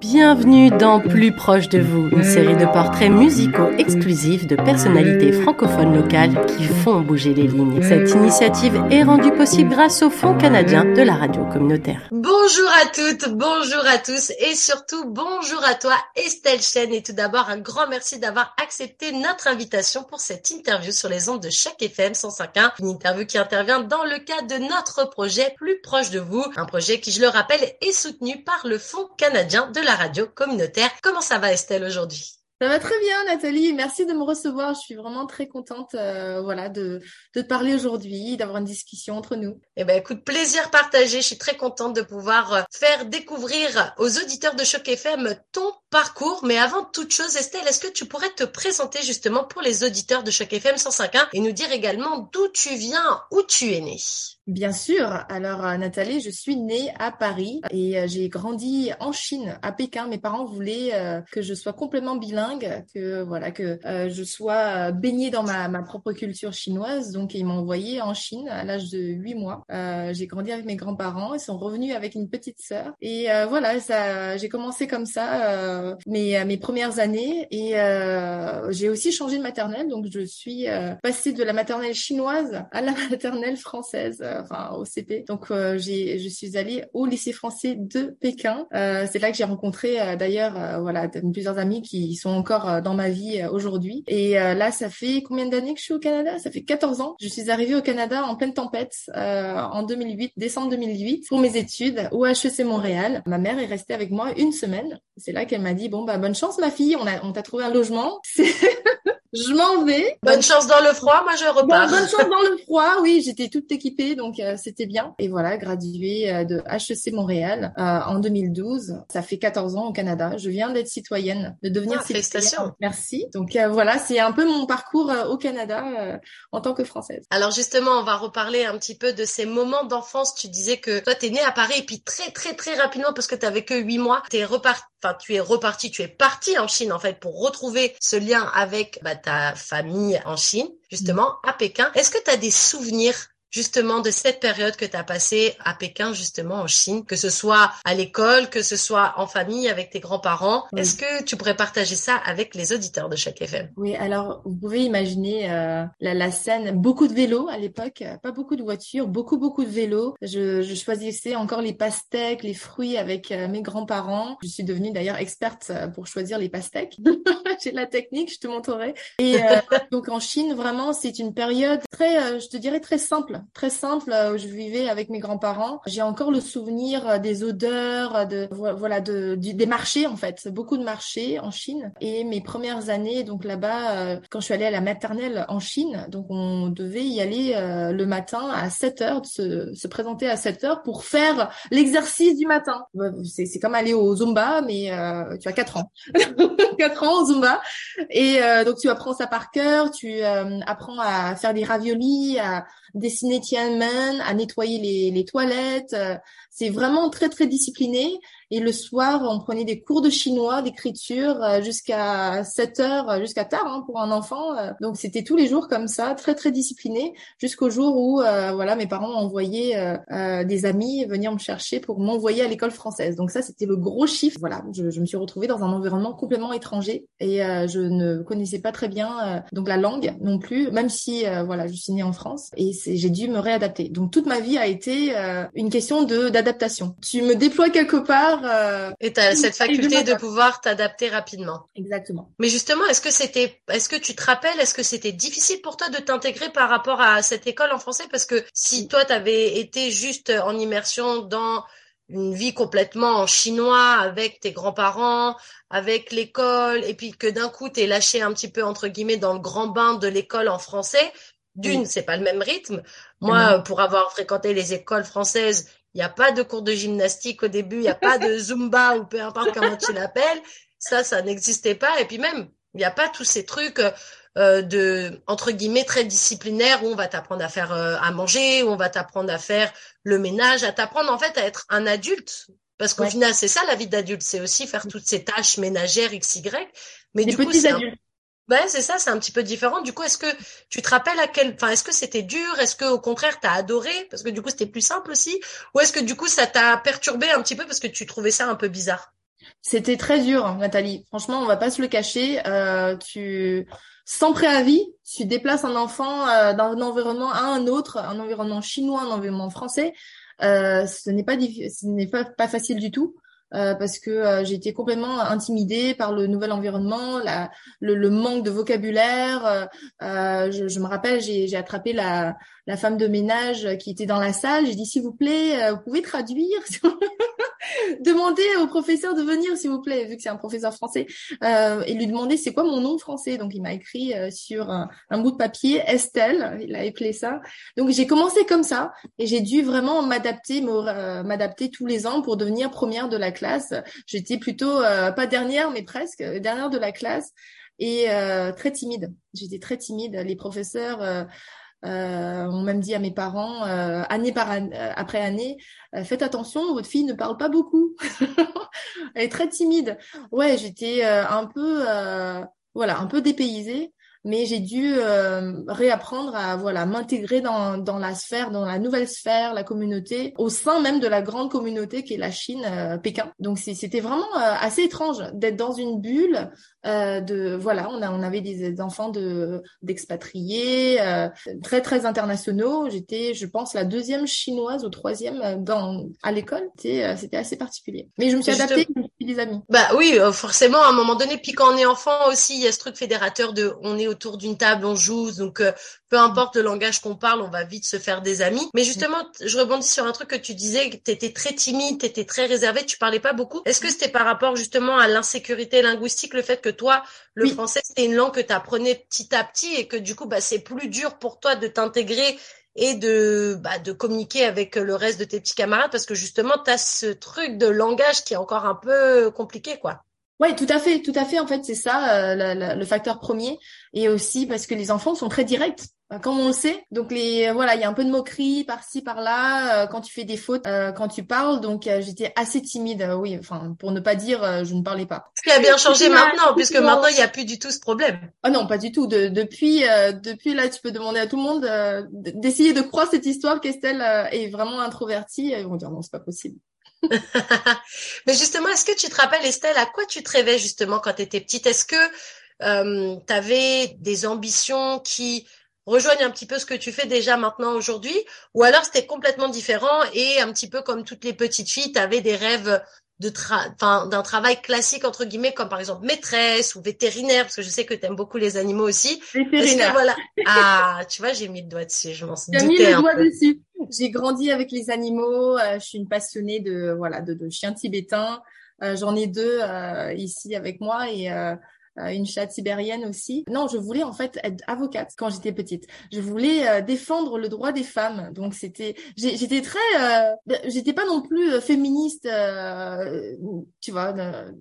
Bienvenue dans Plus proche de vous, une série de portraits musicaux exclusifs de personnalités francophones locales qui font bouger les lignes. Cette initiative est rendue possible grâce au Fonds canadien de la radio communautaire. Bonjour à toutes, bonjour à tous et surtout bonjour à toi Estelle Chen et tout d'abord un grand merci d'avoir accepté notre invitation pour cette interview sur les ondes de chaque FM 105.1, une interview qui intervient dans le cadre de notre projet Plus proche de vous, un projet qui je le rappelle est soutenu par le Fonds canadien de la la radio communautaire. Comment ça va Estelle aujourd'hui? Ça va très bien, Nathalie. Merci de me recevoir. Je suis vraiment très contente, euh, voilà, de, de te parler aujourd'hui, d'avoir une discussion entre nous. Eh ben, écoute, plaisir partagé. Je suis très contente de pouvoir euh, faire découvrir aux auditeurs de Choc FM ton parcours. Mais avant toute chose, Estelle, est-ce que tu pourrais te présenter justement pour les auditeurs de Choc FM 105.1 et nous dire également d'où tu viens, où tu es née? Bien sûr. Alors, euh, Nathalie, je suis née à Paris et j'ai grandi en Chine, à Pékin. Mes parents voulaient que je sois complètement bilingue que voilà que euh, je sois baignée dans ma, propre culture chinoise. Donc ils m'ont envoyé en Chine à l'âge de 8 mois. Euh, j'ai grandi avec mes grands-parents, ils sont revenus avec une petite sœur et euh, voilà, ça j'ai commencé comme ça mes mes premières années et j'ai aussi changé de maternelle. Donc je suis passée de la maternelle chinoise à la maternelle française, enfin au CP. Donc j'ai je suis allée au lycée français de Pékin. c'est là que j'ai rencontré d'ailleurs voilà plusieurs amis qui sont encore euh, dans ma vie euh, aujourd'hui. Et euh, là, ça fait combien d'années que je suis au Canada? Ça fait 14 ans. Je suis arrivée au Canada en pleine tempête en 2008, décembre 2008, pour mes études au HEC Montréal. Ma mère est restée avec moi une semaine. C'est là qu'elle m'a dit bon bah bonne chance ma fille, on a on t'a trouvé un logement. je m'en vais. Bonne chance dans le froid, moi je repars. bonne chance dans le froid, oui, j'étais toute équipée, donc euh, c'était bien. Et voilà, graduée euh, de HEC Montréal euh, en 2012. Ça fait 14 ans au Canada. Je viens d'être citoyenne, de devenir ah, Félicitations. Merci. Donc voilà, c'est un peu mon parcours au Canada en tant que Française. Alors justement, on va reparler un petit peu de ces moments d'enfance. Tu disais que toi, t'es née à Paris et puis très très très rapidement, parce que t'avais que huit mois, t'es reparti enfin tu es reparti, tu es parti en Chine en fait pour retrouver ce lien avec bah, ta famille en Chine, justement à Pékin. Est-ce que tu as des souvenirs justement de cette période que tu as passée à Pékin, justement en Chine, que ce soit à l'école, que ce soit en famille avec tes grands-parents. Est-ce que tu pourrais partager ça avec les auditeurs de chaque FM Oui, alors vous pouvez imaginer euh, la, la, scène, beaucoup de vélos à l'époque, pas beaucoup de voitures, beaucoup beaucoup de vélos. Je, je choisissais encore les pastèques, les fruits avec euh, mes grands-parents. Je suis devenue d'ailleurs experte euh, pour choisir les pastèques. J'ai la technique, je te montrerai. Et donc en Chine, vraiment, c'est une période très, je te dirais très simple très simple euh, je vivais avec mes grands-parents. J'ai encore le souvenir euh, des odeurs, euh, de voilà, de, des marchés en fait, beaucoup de marchés en Chine. Et mes premières années, donc là-bas, quand je suis allée à la maternelle en Chine, donc on devait y aller le matin à 7 heures, se, se présenter à 7 heures pour faire l'exercice du matin. C'est comme aller au Zumba, mais tu as 4 ans. 4 ans au Zumba. Et donc tu apprends ça par cœur, tu apprends à faire des raviolis, à dessiner Tiananmen, à nettoyer les, les toilettes. Euh, c'est vraiment très très discipliné. Et le soir, on prenait des cours de chinois, d'écriture euh, jusqu'à 7 heures, euh, jusqu'à tard hein, pour un enfant. Donc c'était tous les jours comme ça, très très discipliné, jusqu'au jour où voilà mes parents ont envoyé des amis venir me chercher pour m'envoyer à l'école française. Donc ça c'était le gros chiffre. Voilà, je, je, me suis retrouvée dans un environnement complètement étranger et je ne connaissais pas très bien donc la langue non plus, même si voilà je suis née en France et j'ai dû me réadapter. Donc toute ma vie a été euh, une question de d'adaptation. Tu me déploies quelque part euh, et tu as cette faculté de pouvoir t'adapter rapidement. Exactement. Mais justement, est-ce que c'était est-ce que tu te rappelles est-ce que c'était difficile pour toi de t'intégrer par rapport à cette école en français? Parce que si toi tu avais été juste en immersion dans une vie complètement en chinois avec tes grands-parents, avec l'école, et puis que d'un coup t'es lâché un petit peu entre guillemets dans le grand bain de l'école en français, d'une, c'est pas le même rythme. Moi, pour avoir fréquenté les écoles françaises, il n'y a pas de cours de gymnastique au début, il n'y a pas de zumba ou peu importe comment tu l'appelles. Ça, ça n'existait pas. Et puis même, il n'y a pas tous ces trucs euh, de entre guillemets très disciplinaires où on va t'apprendre à faire euh, à manger, où on va t'apprendre à faire le ménage, à t'apprendre en fait à être un adulte. Parce qu'au final, c'est ça la vie d'adulte, c'est aussi faire toutes ces tâches ménagères XY. Mais du coup, c'est Ouais, c'est ça, c'est un petit peu différent. Du coup, est-ce que tu te rappelles à quel, enfin, est-ce que c'était dur? Est-ce que au contraire t'as adoré? Parce que du coup c'était plus simple aussi Ou est-ce que du coup ça t'a perturbé un petit peu parce que tu trouvais ça un peu bizarre? C'était très dur, Nathalie. Franchement, on va pas se le cacher. Euh, tu, sans préavis, tu déplaces un enfant euh, d'un environnement à un autre, un environnement chinois, un environnement français. Euh, ce n'est pas, ce n'est pas facile du tout. Euh, parce que euh, j'ai été complètement intimidée par le nouvel environnement, le, manque de vocabulaire. Euh, je, je, me rappelle, j'ai attrapé la, la femme de ménage qui était dans la salle. J'ai dit, s'il vous plaît, vous pouvez traduire Demandez au professeur de venir, s'il vous plaît, vu que c'est un professeur français, euh, et lui demander c'est quoi mon nom français? Donc il m'a écrit sur un, un, bout de papier Estelle, il a appelé ça. Donc j'ai commencé comme ça et j'ai dû vraiment m'adapter, m'adapter tous les ans pour devenir première de la classe. J'étais plutôt euh, pas dernière, mais presque dernière de la classe et euh, très timide. J'étais très timide. Les professeurs euh, euh ont même dit à mes parents, année par année, après année, faites attention, votre fille ne parle pas beaucoup. Elle est très timide. Ouais, j'étais un peu, voilà, un peu dépaysée mais j'ai dû euh, réapprendre à voilà m'intégrer dans, dans la sphère, dans la nouvelle sphère, la communauté, au sein même de la grande communauté qui est la Chine, euh, Pékin. Donc c'était vraiment euh, assez étrange d'être dans une bulle de voilà, on a on avait des enfants de d'expatriés très très internationaux. J'étais, je pense, la deuxième chinoise ou troisième dans à l'école. C'était c'était assez particulier. Mais je me suis adaptée, je me suis des amis. Bah oui, forcément à un moment donné. Puis quand on est enfant aussi, il y a ce truc fédérateur de on est autour d'une table, on joue, donc euh, peu importe le langage qu'on parle, on va vite se faire des amis. Mais justement, je rebondis sur un truc que tu disais, que tu étais très timide, tu étais très réservé, tu parlais pas beaucoup. Est-ce que c'était par rapport justement à l'insécurité linguistique, le fait que toi, le français, c'était une langue que tu apprenais petit à petit et que du coup, bah, c'est plus dur pour toi de t'intégrer et de bah, de communiquer avec le reste de tes petits camarades parce que justement tu as ce truc de langage qui est encore un peu compliqué quoi. Oui, tout à fait, tout à fait. En fait, c'est ça euh, le, facteur premier, et aussi parce que les enfants sont très directs, comme on le sait. Donc les voilà, il y a un peu de moquerie par-ci par-là euh, quand tu fais des fautes, quand tu parles. Donc j'étais assez timide, oui, enfin pour ne pas dire je ne parlais pas. Ce qui a bien changé maintenant, puisque maintenant il n'y a plus du tout ce problème. Ah non, pas du tout. De, depuis depuis là, tu peux demander à tout le monde d'essayer de croire cette histoire qu'Estelle est vraiment introvertie. Ils vont dire non, c'est pas possible. Mais justement, est-ce que tu te rappelles, Estelle, à quoi tu te rêvais justement quand tu étais petite? Est-ce que euh, tu avais des ambitions qui rejoignent un petit peu ce que tu fais déjà maintenant aujourd'hui Ou alors c'était complètement différent et un petit peu comme toutes les petites filles, tu avais des rêves de d'un travail classique entre guillemets comme par exemple maîtresse ou vétérinaire parce que je sais que tu aimes beaucoup les animaux aussi. Vétérinaire. voilà. Ah, tu vois, j'ai mis le doigt dessus, je m'en suis J'ai mis le doigt dessus. J'ai grandi avec les animaux, euh, je suis une passionnée de voilà de, de chiens tibétains. Euh, j'en ai deux euh, ici avec moi et euh, une chatte sibérienne aussi. Non, je voulais en fait être avocate quand j'étais petite. Je voulais euh, défendre le droit des femmes. Donc c'était, j'étais très, euh, j'étais pas non plus féministe, tu vois,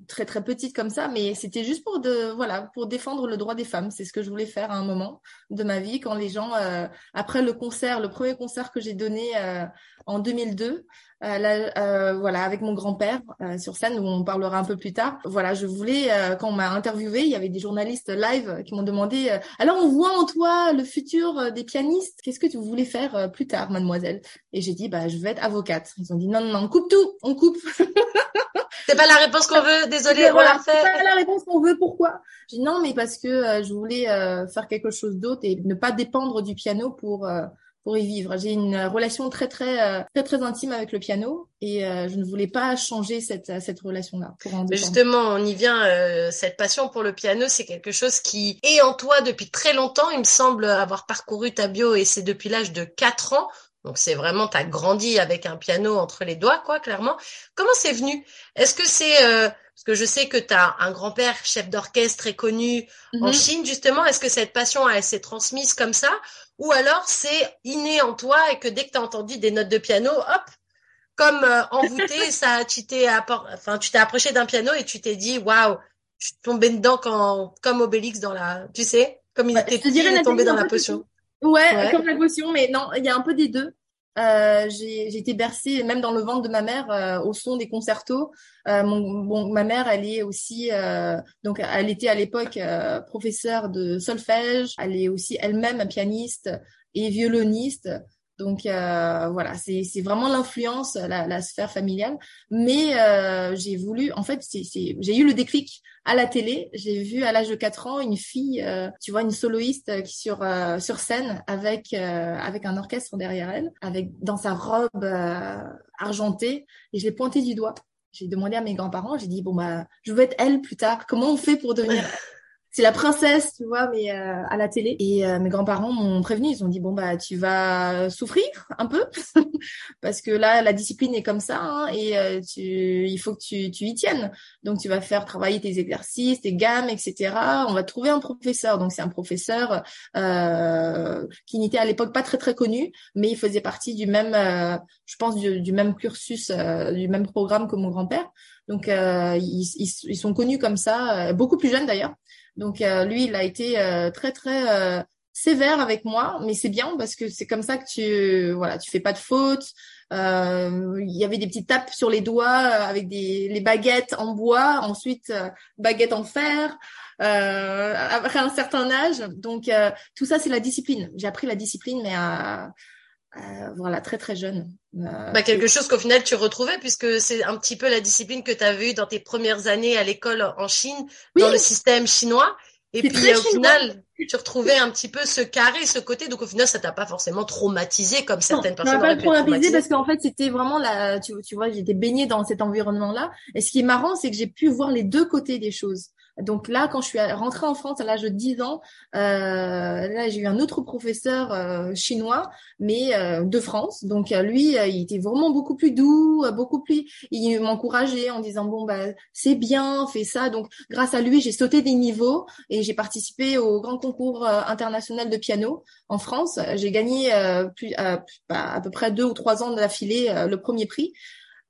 très très petite comme ça, mais c'était juste pour de, voilà, pour défendre le droit des femmes. C'est ce que je voulais faire à un moment de ma vie quand les gens, après le concert, le premier concert que j'ai donné en 2002, euh, là, euh, voilà, avec mon grand-père euh, sur scène, où on parlera un peu plus tard. Voilà, je voulais, quand on m'a interviewé, il y avait des journalistes live qui m'ont demandé alors on voit en toi le futur des pianistes? Qu'est-ce que tu voulais faire plus tard, mademoiselle? Et j'ai dit bah je vais être avocate. Ils ont dit non non non, on coupe tout, on coupe. C'est pas la réponse qu'on veut, désolé, on l'a fait. C'est pas la réponse qu'on veut, pourquoi? J'ai dit non, mais parce que je voulais faire quelque chose d'autre et ne pas dépendre du piano pour pour y vivre. J'ai une relation très très euh, très très intime avec le piano et euh, je ne voulais pas changer cette cette relation-là. Justement, on y vient. Euh, cette passion pour le piano, c'est quelque chose qui est en toi depuis très longtemps. Il me semble avoir parcouru ta bio et c'est depuis l'âge de 4 ans. Donc c'est vraiment, tu as grandi avec un piano entre les doigts, quoi, clairement. Comment c'est venu? Est-ce que c'est parce que je sais que tu as un grand-père chef d'orchestre très connu en mhm. Chine, justement. Est-ce que cette passion, elle s'est transmise comme ça? Ou alors c'est inné en toi et que dès que tu as entendu des notes de piano, hop, comme euh, envoûté, ça, tu t'es enfin, tu t'es approché d'un piano et tu t'es dit, waouh, je suis tombée dedans quand, comme Obélix dans la, tu sais, comme il était petit, tombé dans la potion. Ouais, comme la potion, mais non, il y a un peu des deux. Euh, j'ai été bercée même dans le ventre de ma mère euh, au son des concertos. Euh, mon, bon, ma mère, elle est aussi euh, donc elle était à l'époque euh, professeure de solfège. Elle est aussi elle-même pianiste et violoniste. Donc euh, voilà, c'est vraiment l'influence, la, la sphère familiale. Mais euh, j'ai voulu, en fait, j'ai eu le déclic à la télé. J'ai vu à l'âge de 4 ans une fille, euh, tu vois, une soloiste qui sur euh, sur scène avec avec un orchestre derrière elle, avec dans sa robe argentée, et je l'ai pointé du doigt. J'ai demandé à mes grands-parents, j'ai dit bon bah je veux être elle plus tard. Comment on fait pour devenir c'est la princesse, tu vois, mais euh, à la télé. Et euh, mes grands-parents m'ont prévenu, ils ont dit bon bah tu vas souffrir un peu parce que là la discipline est comme ça hein, et euh, il faut que tu, tu y tiennes. Donc tu vas faire travailler tes exercices, tes gammes, etc. On va trouver un professeur. Donc c'est un professeur qui n'était à l'époque pas très très connu, mais il faisait partie du même, je pense du, du même cursus, du même programme que mon grand-père. Donc ils, ils, ils, sont connus comme ça, beaucoup plus jeunes d'ailleurs. Donc euh, lui, il a été euh, très très euh, sévère avec moi, mais c'est bien parce que c'est comme ça que tu voilà, tu fais pas de fautes. Il y avait des petites tapes sur les doigts avec des les baguettes en bois, ensuite baguettes en fer. après un certain âge, donc tout ça c'est la discipline. J'ai appris la discipline, mais à euh, voilà, très très jeune. Euh, bah, quelque chose qu'au final tu retrouvais puisque c'est un petit peu la discipline que tu avais eue dans tes premières années à l'école en Chine, dans le système chinois. Et puis au final, tu retrouvais un petit peu ce carré, ce côté. Donc au final, ça t'a pas forcément traumatisé comme certaines non, personnes. pas traumatisé parce qu'en fait, c'était vraiment la. Tu, tu vois, j'étais baignée dans cet environnement-là. Et ce qui est marrant, c'est que j'ai pu voir les deux côtés des choses. Donc là, quand je suis rentrée en France à l'âge de 10 ans, euh, là j'ai eu un autre professeur euh, chinois, mais euh, de France. Donc lui, il était vraiment beaucoup plus doux, beaucoup plus. Il m'encourageait en disant bon bah c'est bien, fais ça. Donc grâce à lui, j'ai sauté des niveaux et j'ai participé au grand concours international de piano en France. J'ai gagné plus, bah, à peu près deux ou trois ans d'affilée le premier prix.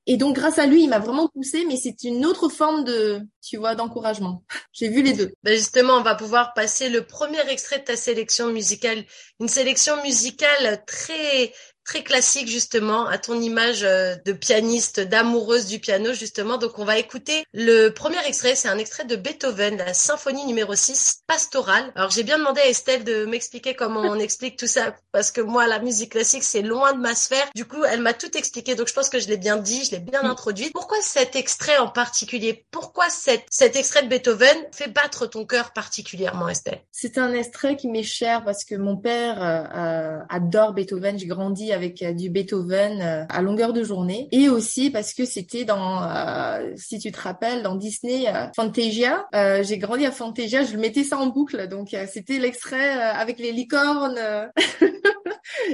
Et donc, grâce à lui, il m'a vraiment poussé, mais c'est une autre forme de, tu vois, d'encouragement. J'ai vu les deux. Ben justement, on va pouvoir passer le premier extrait de ta sélection musicale. Une sélection musicale très, très classique justement, à ton image euh, de pianiste, d'amoureuse du piano justement. Donc on va écouter le premier extrait, c'est un extrait de Beethoven, la symphonie numéro 6, pastorale. Alors j'ai bien demandé à Estelle de m'expliquer comment on explique tout ça, parce que moi la musique classique c'est loin de ma sphère. Du coup elle m'a tout expliqué, donc je pense que je l'ai bien dit, je l'ai bien introduit. Pourquoi cet extrait en particulier? Pourquoi cet, cet extrait de Beethoven fait battre ton cœur particulièrement Estelle? C'est un extrait qui m'est cher parce que mon père euh, euh adore Beethoven, j'ai grandi avec euh, du Beethoven euh, à longueur de journée. Et aussi parce que c'était dans euh, si tu te rappelles dans Disney Fantasia. J'ai grandi à Fantasia je mettais ça en boucle. Donc c'était l'extrait avec les licornes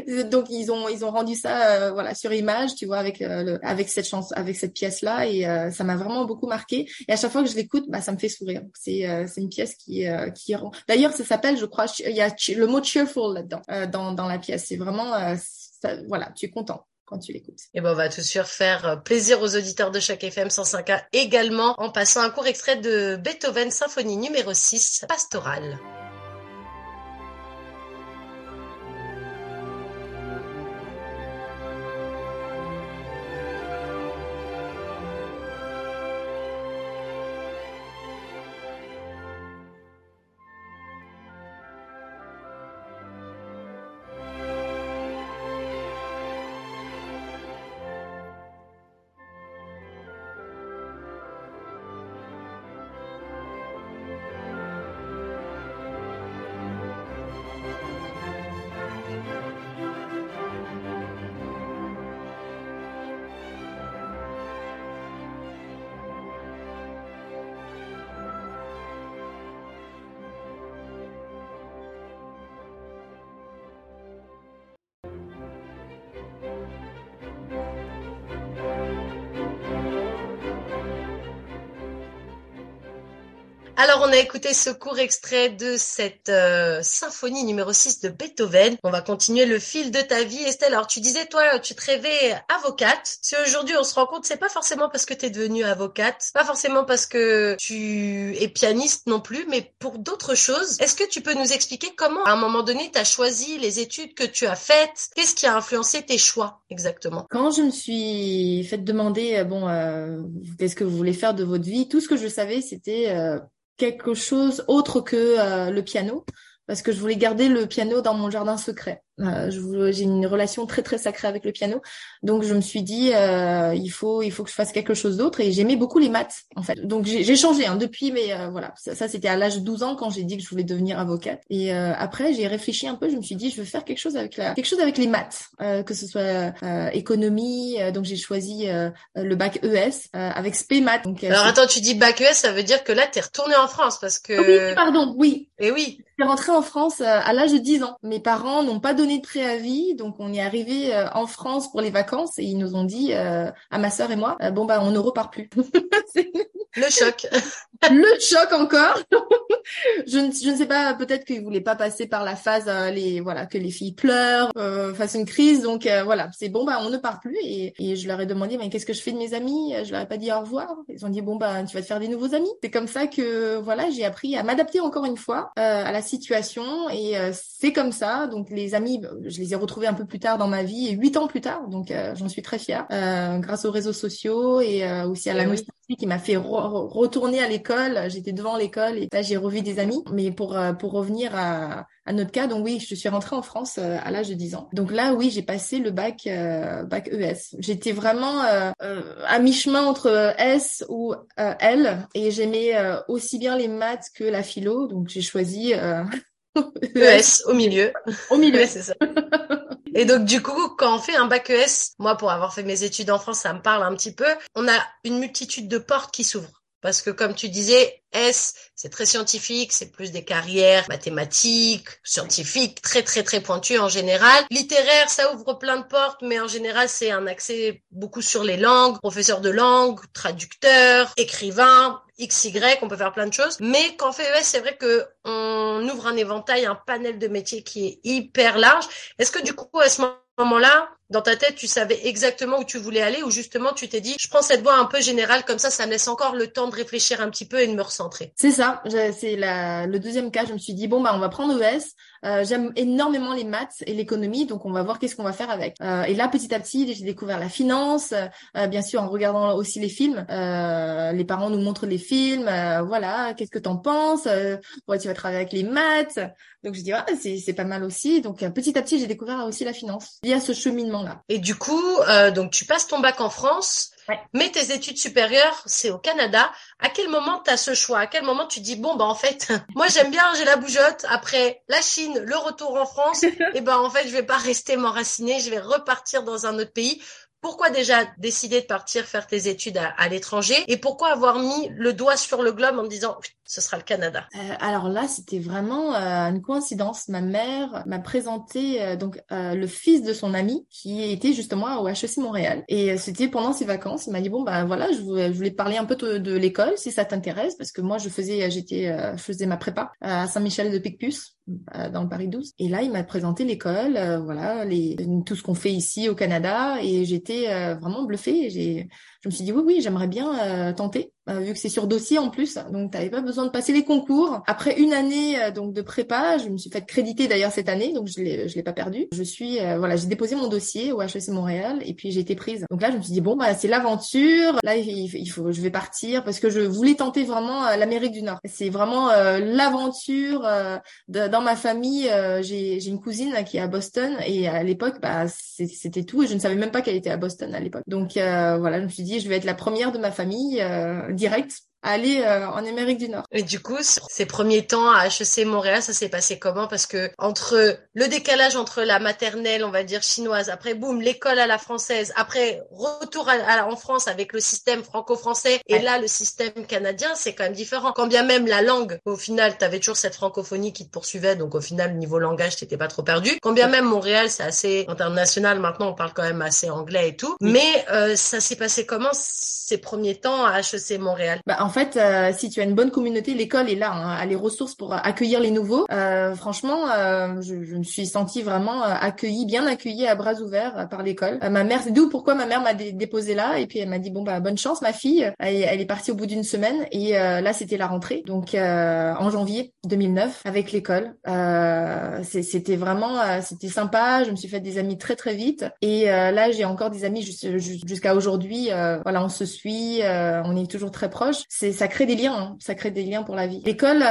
donc ils ont ils ont rendu ça voilà sur image tu vois avec le, avec cette chance avec cette pièce là et ça m'a vraiment beaucoup marqué. Et à chaque fois que je l'écoute bah ça me fait sourire. C'est c'est une pièce qui qui d'ailleurs ça s'appelle je crois il y a le mot cheerful là-dedans dans dans la pièce. C'est vraiment voilà, tu es content quand tu l'écoutes. Et ben on va tout de suite faire euh, plaisir aux auditeurs de chaque FM 105A également en passant un court extrait de Beethoven Symphonie numéro 6, Pastorale. On a écouté ce court extrait de cette euh, symphonie numéro 6 de Beethoven. On va continuer le fil de ta vie. Estelle, alors tu disais, toi, tu te rêvais avocate. Si aujourd'hui on se rend compte, c'est pas forcément parce que tu es devenue avocate, pas forcément parce que tu es pianiste non plus, mais pour d'autres choses. Est-ce que tu peux nous expliquer comment, à un moment donné, tu as choisi les études que tu as faites? Qu'est-ce qui a influencé tes choix exactement? Quand je me suis fait demander, euh, bon, euh, qu'est-ce que vous voulez faire de votre vie Tout ce que je savais, c'était quelque chose autre que euh, le piano parce que je voulais garder le piano dans mon jardin secret. Euh, j'ai une relation très très sacrée avec le piano, donc je me suis dit euh, il faut il faut que je fasse quelque chose d'autre et j'aimais beaucoup les maths en fait. Donc j'ai changé hein, depuis, mais euh, voilà ça, ça c'était à l'âge de 12 ans quand j'ai dit que je voulais devenir avocate. Et euh, après j'ai réfléchi un peu, je me suis dit je veux faire quelque chose avec la quelque chose avec les maths, que ce soit économie. donc j'ai choisi le bac ES avec spé maths. Donc, Alors attends, tu dis bac ES, ça veut dire que là t'es retourné en France parce que. Oui, pardon, oui. Et oui. Je suis rentrée en France à l'âge de 10 ans. Mes parents n'ont pas donné de préavis, donc on est arrivé euh, en France pour les vacances et ils nous ont dit euh, à ma sœur et moi, euh, bon bah on ne repart plus. le choc. le choc encore. je, ne, je ne sais pas, peut-être qu'ils voulaient pas passer par la phase les voilà que les filles pleurent, fassent une crise, donc voilà c'est bon bah on ne part plus et, et je leur ai demandé mais qu'est-ce que je fais de mes amis, je leur ai pas dit au revoir, ils ont dit bon bah tu vas te faire des nouveaux amis. C'est comme ça que voilà j'ai appris à m'adapter encore une fois à la situation et c'est comme ça donc les amis je les ai retrouvés un peu plus tard dans ma vie, huit ans plus tard, donc euh, j'en suis très fière, euh, grâce aux réseaux sociaux et euh, aussi à la nostalgie qui m'a fait retourner à l'école. J'étais devant l'école et là j'ai revu des amis. Mais pour pour revenir à, à notre cas, donc oui, je suis rentrée en France à l'âge de 10 ans. Donc là, oui, j'ai passé le bac bac ES. J'étais vraiment à mi-chemin entre S ou L et j'aimais aussi bien les maths que la philo. Donc j'ai choisi ES au milieu. Au milieu, c'est ça. Et donc du coup, quand on fait un bac ES, moi pour avoir fait mes études en France, ça me parle un petit peu, on a une multitude de portes qui s'ouvrent. Parce que comme tu disais, S, c'est très scientifique, c'est plus des carrières mathématiques, scientifiques, très très très pointues en général. Littéraire, ça ouvre plein de portes, mais en général, c'est un accès beaucoup sur les langues, professeur de langue, traducteur, écrivain, XY, on peut faire plein de choses. Mais quand on fait ES, c'est vrai que on ouvre un éventail, un panel de métiers qui est hyper large. Est-ce que du coup, à ce moment-là, dans ta tête, tu savais exactement où tu voulais aller ou justement tu t'es dit, je prends cette voie un peu générale comme ça, ça me laisse encore le temps de réfléchir un petit peu et de me recentrer. C'est ça, c'est le deuxième cas. Je me suis dit, bon, bah, on va prendre ES. Euh, J'aime énormément les maths et l'économie, donc on va voir qu'est-ce qu'on va faire avec. Euh, et là, petit à petit, j'ai découvert la finance, euh, bien sûr en regardant aussi les films. Euh, les parents nous montrent les films, euh, voilà, qu'est-ce que t'en penses ouais, Tu vas travailler avec les maths? Donc je dis, ah, c'est pas mal aussi. Donc petit à petit, j'ai découvert aussi la finance. Il y a ce cheminement-là. Et du coup, donc tu passes ton bac en France. Mais tes études supérieures, c'est au Canada. À quel moment tu as ce choix? À quel moment tu dis bon bah en fait, moi j'aime bien, j'ai la bougeotte. Après la Chine, le retour en France, et ben en fait je vais pas rester m'enraciner, je vais repartir dans un autre pays. Pourquoi déjà décider de partir faire tes études à, l'étranger? Et pourquoi avoir mis le doigt sur le globe en me disant ce sera le Canada euh, Alors là, c'était vraiment euh, une coïncidence. Ma mère m'a présenté euh, donc le fils de son ami qui était justement au HEC Montréal et c'était pendant ses vacances. Il m'a dit bon bah voilà, je voulais, je voulais parler un peu de, l'école si ça t'intéresse parce que moi je faisais j'étais je faisais ma prépa à Saint-Michel de Picpus dans le Paris 12 et là il m'a présenté l'école voilà les tout ce qu'on fait ici au Canada et j'étais vraiment bluffée. J'ai je me suis dit oui oui j'aimerais bien euh, tenter euh, vu que c'est sur dossier en plus. Donc tu n'avais pas besoin de passer les concours. Après une année euh, donc de prépa je me suis fait créditer d'ailleurs cette année. Donc je l'ai je l'ai pas perdu. Je suis voilà j'ai déposé mon dossier au HEC Montréal et puis j'ai été prise. Donc là je me suis dit bon bah c'est l'aventure. Là il, faut je vais partir parce que je voulais tenter vraiment l'Amérique du Nord. C'est vraiment l'aventure dans ma famille. J'ai j'ai une cousine qui est à Boston et à l'époque bah c'était tout et je ne savais même pas qu'elle était à Boston à l'époque. Donc voilà je me suis dit je vais être la première de ma famille euh, directe aller euh, en Amérique du Nord. Et du coup, ces premiers temps à HEC Montréal, ça s'est passé comment? Parce que entre le décalage entre la maternelle, on va dire chinoise, après boum, l'école à la française, après retour à, en France avec le système franco-français, et là le système canadien, c'est quand même différent. Quand bien même la langue, au final, tu avais toujours cette francophonie qui te poursuivait, donc au final, niveau langage, t'étais pas trop perdu. Quand bien même Montréal, c'est assez international, maintenant on parle quand même assez anglais et tout. Mais euh, ça s'est passé comment ces premiers temps à HEC Montréal? Bah, en fait, euh, si tu as une bonne communauté, l'école est là, hein, a les ressources pour accueillir les nouveaux. Euh, franchement, euh, je, je, me suis sentie vraiment accueillie, bien accueillie à bras ouverts par l'école. ma mère, c'est d'où pourquoi ma mère m'a déposé là, et puis elle m'a dit bon bah bonne chance ma fille. Elle, elle est partie au bout d'une semaine, et là c'était la rentrée, donc en janvier 2009 avec l'école. c'était vraiment, c'était sympa. Je me suis fait des amis très très vite, et là j'ai encore des amis jusqu'à aujourd'hui. voilà, on se suit, on est toujours très proches c'est ça crée des liens, hein. ça crée des liens pour la vie. L'école,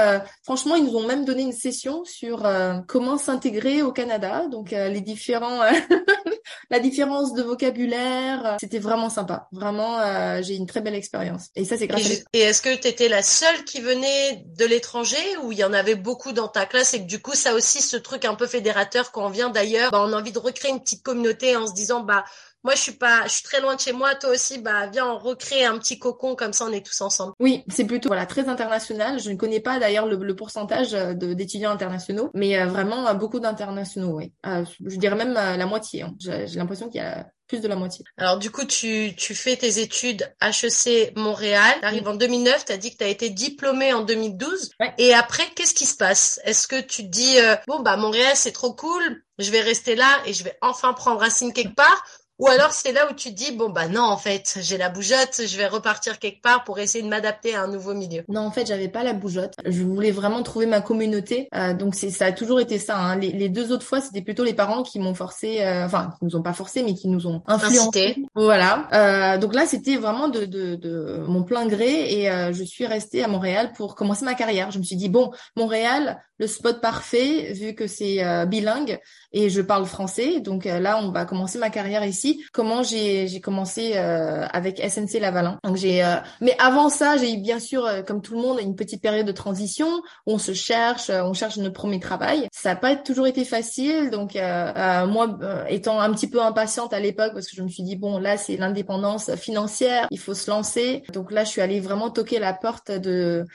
franchement, ils nous ont même donné une session sur comment s'intégrer au Canada, donc les différents, la différence de vocabulaire. C'était vraiment sympa. Vraiment, j'ai une très belle expérience. Et ça, c'est grâce. Et, et est-ce que tu étais la seule qui venait de l'étranger ou il y en avait beaucoup dans ta classe et que du coup, ça aussi, ce truc un peu fédérateur quand on vient d'ailleurs, bah, on a envie de recréer une petite communauté en se disant, bah moi je suis pas je suis très loin de chez moi. Toi aussi bah viens on recrée un petit cocon comme ça on est tous ensemble. Oui c'est plutôt voilà très international. Je ne connais pas d'ailleurs le, pourcentage euh, d'étudiants internationaux mais euh, vraiment euh, beaucoup d'internationaux oui je dirais même la moitié hein. j'ai l'impression qu'il y a plus de la moitié. Alors du coup, tu, tu fais tes études HEC Montréal, tu arrives en 2009, tu as dit que tu as été diplômée en 2012. Et après, qu'est-ce qui se passe? Est-ce que tu te dis, bon, bah Montréal, c'est trop cool, je vais rester là et je vais enfin prendre racine quelque part? Ou alors c'est là où tu te dis bon bah non en fait j'ai la bougeotte, je vais repartir quelque part pour essayer de m'adapter à un nouveau milieu. Non en fait j'avais pas la bougeotte. Je voulais vraiment trouver ma communauté. Euh, donc c'est ça a toujours été ça. Hein. Les, les, deux autres fois c'était plutôt les parents qui m'ont forcé, euh, enfin qui nous ont pas forcé mais qui nous ont influencé. Voilà. Euh, donc là c'était vraiment de, de, de, mon plein gré et euh, je suis restée à Montréal pour commencer ma carrière. Je me suis dit bon Montréal le spot parfait vu que c'est euh, bilingue et je parle français. Donc là on va commencer ma carrière ici comment j'ai j'ai commencé euh, avec SNC Lavalin. Donc j'ai euh, mais avant ça, j'ai eu bien sûr euh, comme tout le monde une petite période de transition on se cherche, on cherche notre premier travail. Ça n'a pas toujours été facile donc moi étant un petit peu impatiente à l'époque parce que je me suis dit bon là c'est l'indépendance financière, il faut se lancer. Donc là je suis allée vraiment toquer la porte de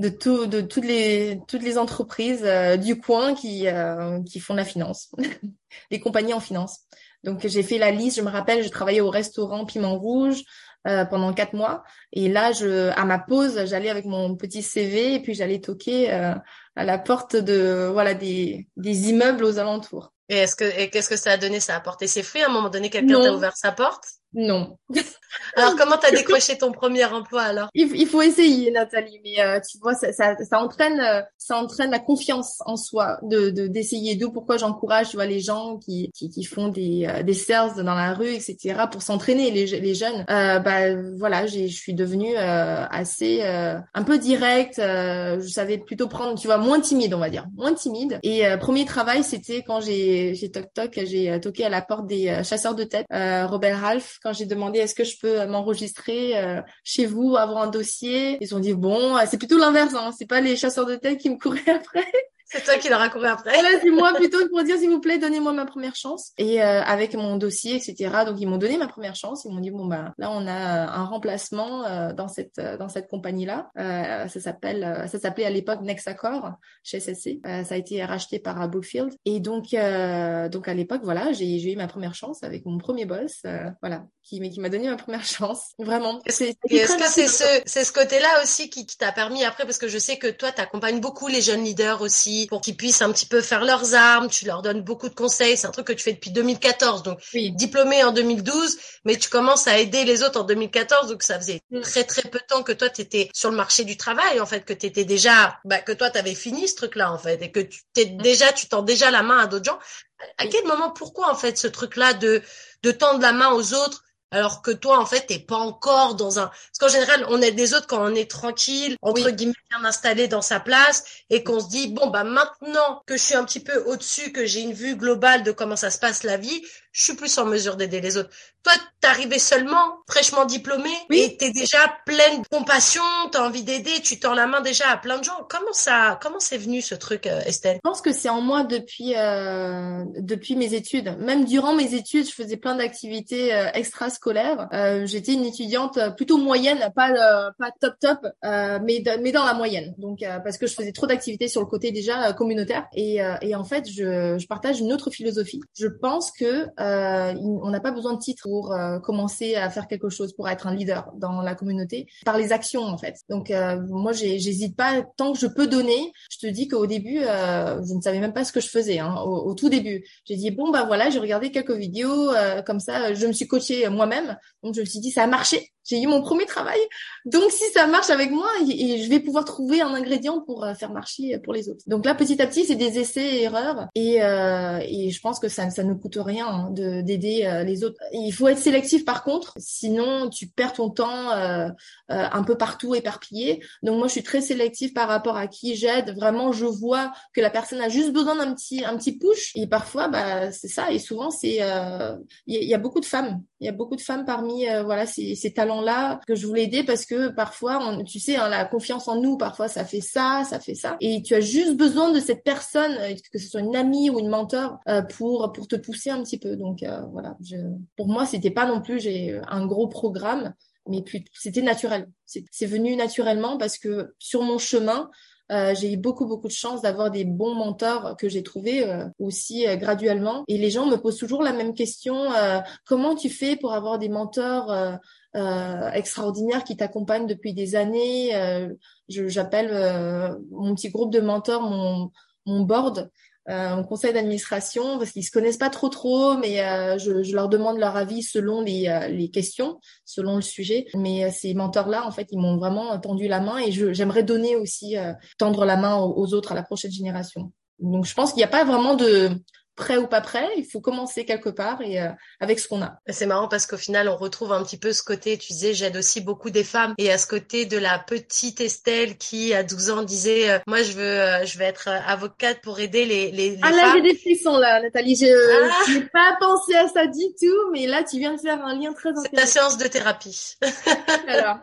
de tout, de toutes les toutes les entreprises du coin qui qui font la finance, les compagnies en finance. Donc j'ai fait la liste. Je me rappelle, je travaillais au restaurant Piment Rouge euh, pendant quatre mois. Et là, je, à ma pause, j'allais avec mon petit CV et puis j'allais toquer euh, à la porte de voilà des, des immeubles aux alentours. Et est-ce que et qu'est-ce que ça a donné? Ça a apporté ses fruits À un moment donné, quelqu'un t'a ouvert sa porte? Non. alors, comment t'as décroché ton premier emploi alors? Il, faut essayer, Nathalie. Mais euh, tu vois, ça, ça, ça entraîne, euh, ça entraîne la confiance en soi de d'essayer. D'où pourquoi j'encourage, tu vois, les gens qui qui, qui font des euh, des sales dans la rue, etc. pour s'entraîner les les jeunes. bah voilà, j'ai je suis devenue assez un peu directe. je savais plutôt prendre, tu vois, moins timide, on va dire, moins timide. Et premier travail, c'était quand j'ai j'ai toc toc, j'ai toqué à la porte des chasseurs de tête, Robert Ralph, quand j'ai demandé est-ce que je peux m'enregistrer euh, chez vous, avoir un dossier. Ils ont dit bon, c'est plutôt l'inverse, hein. c'est pas les chasseurs de tête qui me couraient après. C'est toi qui leur a couru après. c'est moi plutôt pour dire s'il vous plaît, donnez-moi ma première chance. Et euh, avec mon dossier, etc. Donc ils m'ont donné ma première chance. Ils m'ont dit bon bah là on a un remplacement euh, dans cette euh, dans cette compagnie là. ça s'appelle ça s'appelait à l'époque Nexacor chez SSC. ça a été racheté par Bluefield. Et donc donc à l'époque voilà j'ai eu ma première chance avec mon premier boss. voilà qui qui m'a donné ma première chance. Vraiment. Est-ce que c'est ce c'est ce côté là aussi qui, qui t'a permis après? Parce que je sais que toi t'accompagnes beaucoup les jeunes leaders aussi pour qu'ils puissent un petit peu faire leurs armes. Tu leur donnes beaucoup de conseils. C'est un truc que tu fais depuis 2014. Donc, diplômé en 2012, mais tu commences à aider les autres en 2014. Donc, ça faisait mm. très, très peu de temps que toi, tu étais sur le marché du travail, en fait, que tu étais déjà, bah, que toi, tu avais fini ce truc-là, en fait, et que tu t'es mm. déjà, tu tends déjà la main à d'autres gens. À quel moment, pourquoi, en fait, ce truc-là de, de tendre la main aux autres alors que toi, en fait, t'es pas encore dans un. Parce qu'en général, on aide des autres quand on est tranquille, entre guillemets, bien installé dans sa place, et qu'on se dit bon bah maintenant que je suis un petit peu au-dessus, que j'ai une vue globale de comment ça se passe la vie, je suis plus en mesure d'aider les autres. Toi, t'arrivais seulement fraîchement diplômé oui. et t'es déjà pleine de compassion, t'as envie d'aider, tu tends la main déjà à plein de gens. Comment ça, comment c'est venu ce truc, euh, Estelle? Je pense que c'est en moi depuis euh, depuis mes études. Même durant mes études, je faisais plein d'activités euh, extrascolaires. Euh, J'étais une étudiante plutôt moyenne, pas euh, pas top top, euh, mais mais dans la moyenne. Donc parce que je faisais trop d'activités sur le côté déjà communautaire et et en fait je je partage une autre philosophie. Je pense que euh, on n'a pas besoin de titre pour euh, commencer à faire quelque chose, pour être un leader dans la communauté, par les actions en fait. Donc euh, moi, j'hésite pas tant que je peux donner. Je te dis qu'au début, je ne savais même pas ce que je faisais. Hein, au, tout début, j'ai dit bon bah voilà, j'ai regardé quelques vidéos comme ça, je me suis coachée moi-même. Donc je me suis dit ça a marché. J'ai eu mon premier travail. Donc si ça marche avec moi, et, je vais pouvoir trouver un ingrédient pour faire marcher pour les autres. Donc là, petit à petit, c'est des essais et erreurs. Et, et je pense que ça, ça ne coûte rien. Hein de d'aider les autres. Il faut être sélectif par contre, sinon tu perds ton temps un peu partout éparpillé. Donc moi je suis très sélective par rapport à qui j'aide. Vraiment je vois que la personne a juste besoin d'un petit un petit push et parfois bah c'est ça et souvent c'est il y, a beaucoup de femmes, il y a beaucoup de femmes parmi voilà ces, ces talents là que je voulais aider parce que parfois on, tu sais hein, la confiance en nous parfois ça fait ça, ça fait ça et tu as juste besoin de cette personne que ce soit une amie ou une mentor pour pour te pousser un petit peu. Donc voilà, je, pour moi c'était pas non plus j'ai un gros programme mais c'était naturel. C'est venu naturellement parce que sur mon chemin, euh, j'ai eu beaucoup beaucoup de chance d'avoir des bons mentors que j'ai trouvés euh, aussi euh, graduellement. Et les gens me posent toujours la même question comment tu fais pour avoir des mentors extraordinaires qui t'accompagnent depuis des années J'appelle mon petit groupe de mentors mon board euh, conseil d'administration parce qu'ils se connaissent pas trop trop, mais euh, je, je, leur demande leur avis selon les, euh, les questions, selon le sujet. Mais euh, ces mentors-là, en fait, ils m'ont vraiment tendu la main et j'aimerais donner aussi tendre la main aux, aux, autres à la prochaine génération. Donc, je pense qu'il n'y a pas vraiment de prêt ou pas prêt, il faut commencer quelque part et euh, avec ce qu'on a. C'est marrant parce qu'au final, on retrouve un petit peu ce côté, tu disais, j'aide aussi beaucoup des femmes et à ce côté de la petite Estelle qui, à 12 ans, disait, euh, moi, je veux, euh, je vais être avocate pour aider les, les, ah, là, j'ai des frissons, là, Nathalie. Je ah. n'ai pas pensé à ça du tout, mais là, tu viens de faire un lien très intéressant. C'est ta séance de thérapie. Alors.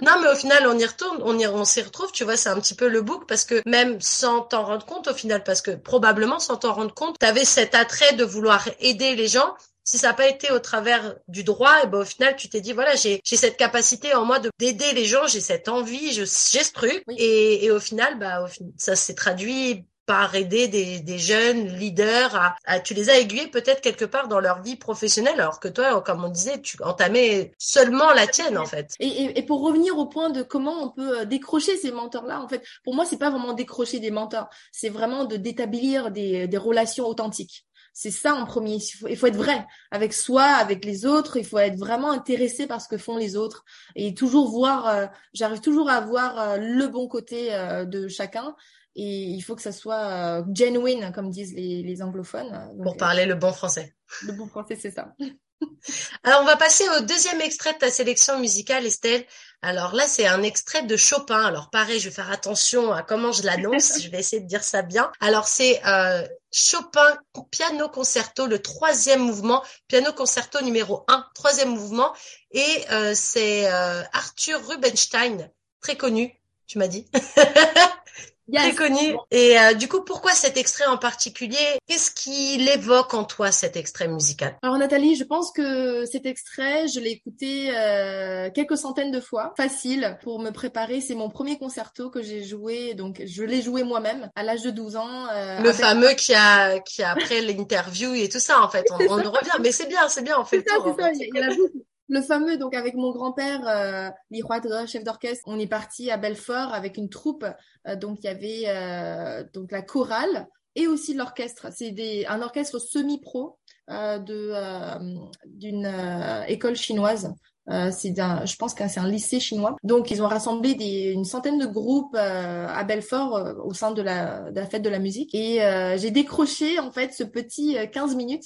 Non, mais au final, on y retourne, on y, on s'y retrouve, tu vois, c'est un petit peu le book parce que même sans t'en rendre compte au final, parce que probablement sans t'en rendre compte, t'avais cet attrait de vouloir aider les gens. Si ça n'a pas été au travers du droit, et ben au final, tu t'es dit voilà, j'ai j'ai cette capacité en moi de d'aider les gens, j'ai cette envie, j'ai ce truc, et, et au final, bah au, ça s'est traduit par aider des, jeunes leaders à, tu les as aiguillés peut-être quelque part dans leur vie professionnelle alors que toi comme on disait tu entamais seulement la tienne en fait et, pour revenir au point de comment on peut euh, décrocher ces mentors là en fait pour moi c'est pas vraiment décrocher des mentors c'est vraiment de d'établir des, relations authentiques c'est ça en premier. Il faut, il faut, être vrai avec soi, avec les autres. Il faut être vraiment intéressé par ce que font les autres et toujours voir. Euh, j'arrive toujours à voir euh, le bon côté de chacun et il faut que ça soit euh, genuine, comme disent les, les anglophones. Pour parler le bon français. Le bon français, c'est ça. Alors, on va passer au deuxième extrait de ta sélection musicale, Estelle. Alors là, c'est un extrait de Chopin. Alors pareil, je vais faire attention à comment je l'annonce. je vais essayer de dire ça bien. Alors c'est euh, Chopin piano concerto, le troisième mouvement, piano concerto numéro un, troisième mouvement. Et euh, c'est euh, Arthur Rubinstein, très connu, tu m'as dit. Très connu. Et euh, du coup, pourquoi cet extrait en particulier? Qu'est-ce qui l'évoque en toi, cet extrait musical? Alors Nathalie, je pense que cet extrait, je l'ai écouté euh, quelques centaines de fois, facile, pour me préparer. C'est mon premier concerto que j'ai joué, donc je l'ai joué moi-même à l'âge de 12 ans. Euh, le fameux qui a, qui a après l'interview et tout ça, en fait. On, on revient, mais c'est bien, c'est bien, on fait le tour. C'est ça, il y a la le fameux, donc avec mon grand-père, euh, chef d'orchestre, on est parti à Belfort avec une troupe. Euh, donc il y avait euh, donc la chorale et aussi l'orchestre. C'est un orchestre semi-pro euh, de d'une école chinoise. c'est je pense que c'est un lycée chinois. Donc ils ont rassemblé des, une centaine de groupes à Belfort au sein de la, de la fête de la musique. Et j'ai décroché en fait ce petit 15 minutes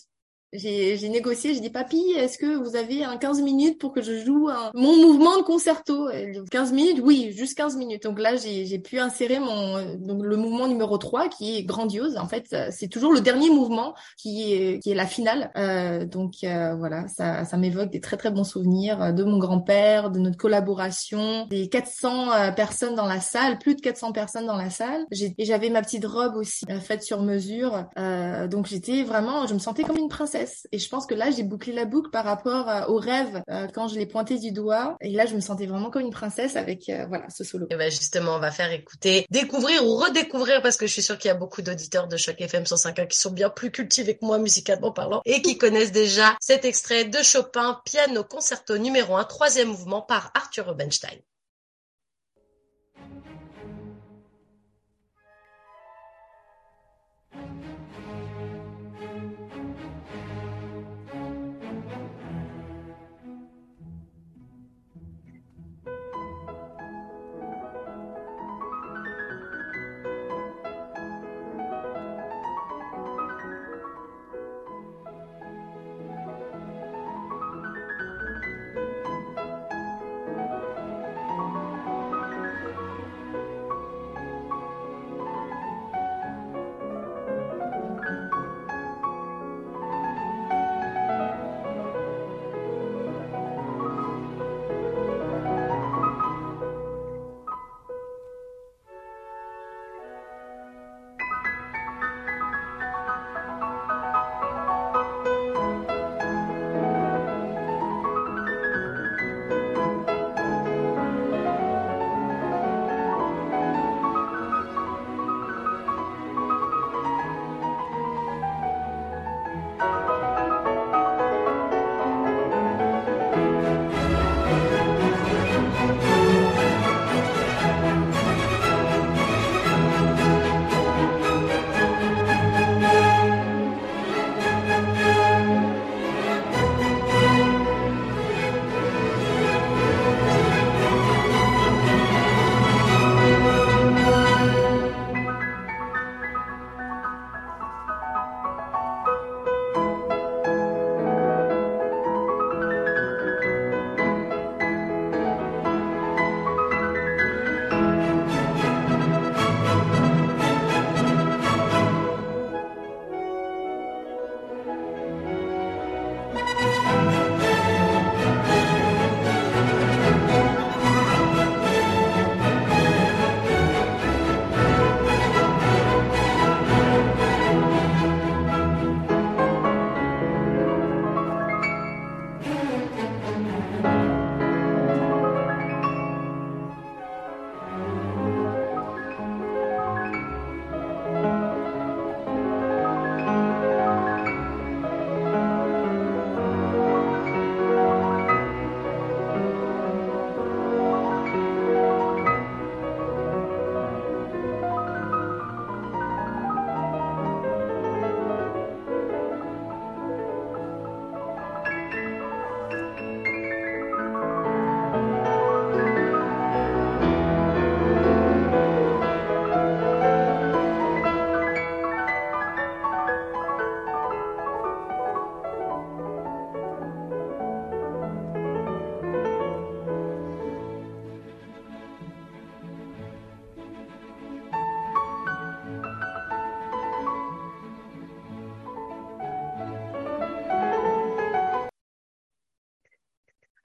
j'ai négocié, j'ai dit papy, est-ce que vous avez un 15 minutes pour que je joue un, mon mouvement de concerto? 15 minutes, oui, juste 15 minutes. Donc là, j'ai pu insérer mon donc le mouvement numéro 3 qui est grandiose. En fait, c'est toujours le dernier mouvement qui est qui est la finale. Euh, donc euh, voilà, ça ça m'évoque des très très bons souvenirs de mon grand-père, de notre collaboration, des 400 euh, personnes dans la salle, plus de 400 personnes dans la salle. Et j'avais ma petite robe aussi euh, faite sur mesure. Euh, donc j'étais vraiment, je me sentais comme une princesse et je pense que là, j'ai bouclé la boucle par rapport euh, au rêve euh, quand je l'ai pointé du doigt. Et là, je me sentais vraiment comme une princesse avec euh, voilà ce solo. Et ben justement, on va faire écouter, découvrir ou redécouvrir parce que je suis sûre qu'il y a beaucoup d'auditeurs de Choc FM 105 qui sont bien plus cultivés que moi musicalement parlant et qui connaissent déjà cet extrait de Chopin, piano concerto numéro 1, troisième mouvement par Arthur Rubinstein.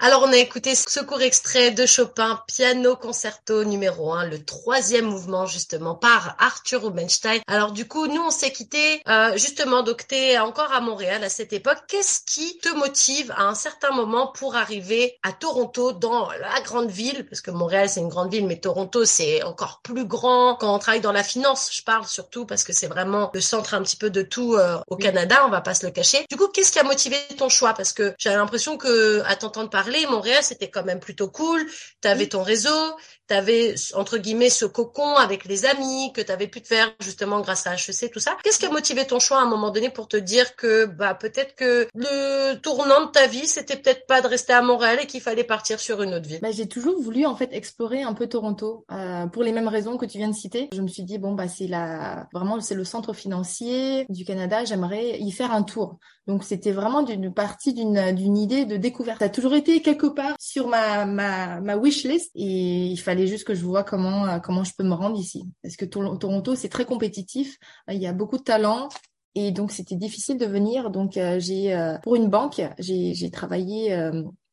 Alors on a écouté ce court extrait de Chopin, piano concerto numéro 1, le troisième mouvement justement par Arthur Rubinstein. Alors du coup, nous on s'est quitté euh, justement donc encore à Montréal à cette époque. Qu'est-ce qui te motive à un certain moment pour arriver à Toronto dans la grande ville? Parce que Montréal c'est une grande ville, mais Toronto c'est encore plus grand. Quand on travaille dans la finance, je parle surtout parce que c'est vraiment le centre un petit peu de tout euh, au Canada, on va pas se le cacher. Du coup, qu'est-ce qui a motivé ton choix? Parce que j'avais l'impression que à t'entendre parler, Montréal c'était quand même plutôt cool. Tu avais ton réseau, tu avais entre guillemets ce cocon avec les amis que tu avais pu te faire justement grâce à HEC tout ça. Qu'est-ce qui a motivé ton choix à un moment donné pour te dire que bah peut-être que le tournant de ta vie c'était peut-être pas de rester à Montréal et qu'il fallait partir sur une autre ville. Bah, j'ai toujours voulu en fait explorer un peu Toronto euh, pour les mêmes raisons que tu viens de citer. Je me suis dit bon bah c'est la vraiment c'est le centre financier du Canada, j'aimerais y faire un tour. Donc c'était vraiment d'une partie d'une d'une idée de découverte. Ça a toujours été quelque part sur ma ma ma wish list et il fallait juste que je vois comment euh, comment je peux me rendre ici. Parce que Toronto, c'est très compétitif. Il y a beaucoup de talents. Et donc c'était difficile de venir. Donc euh, j'ai euh, pour une banque, j'ai travaillé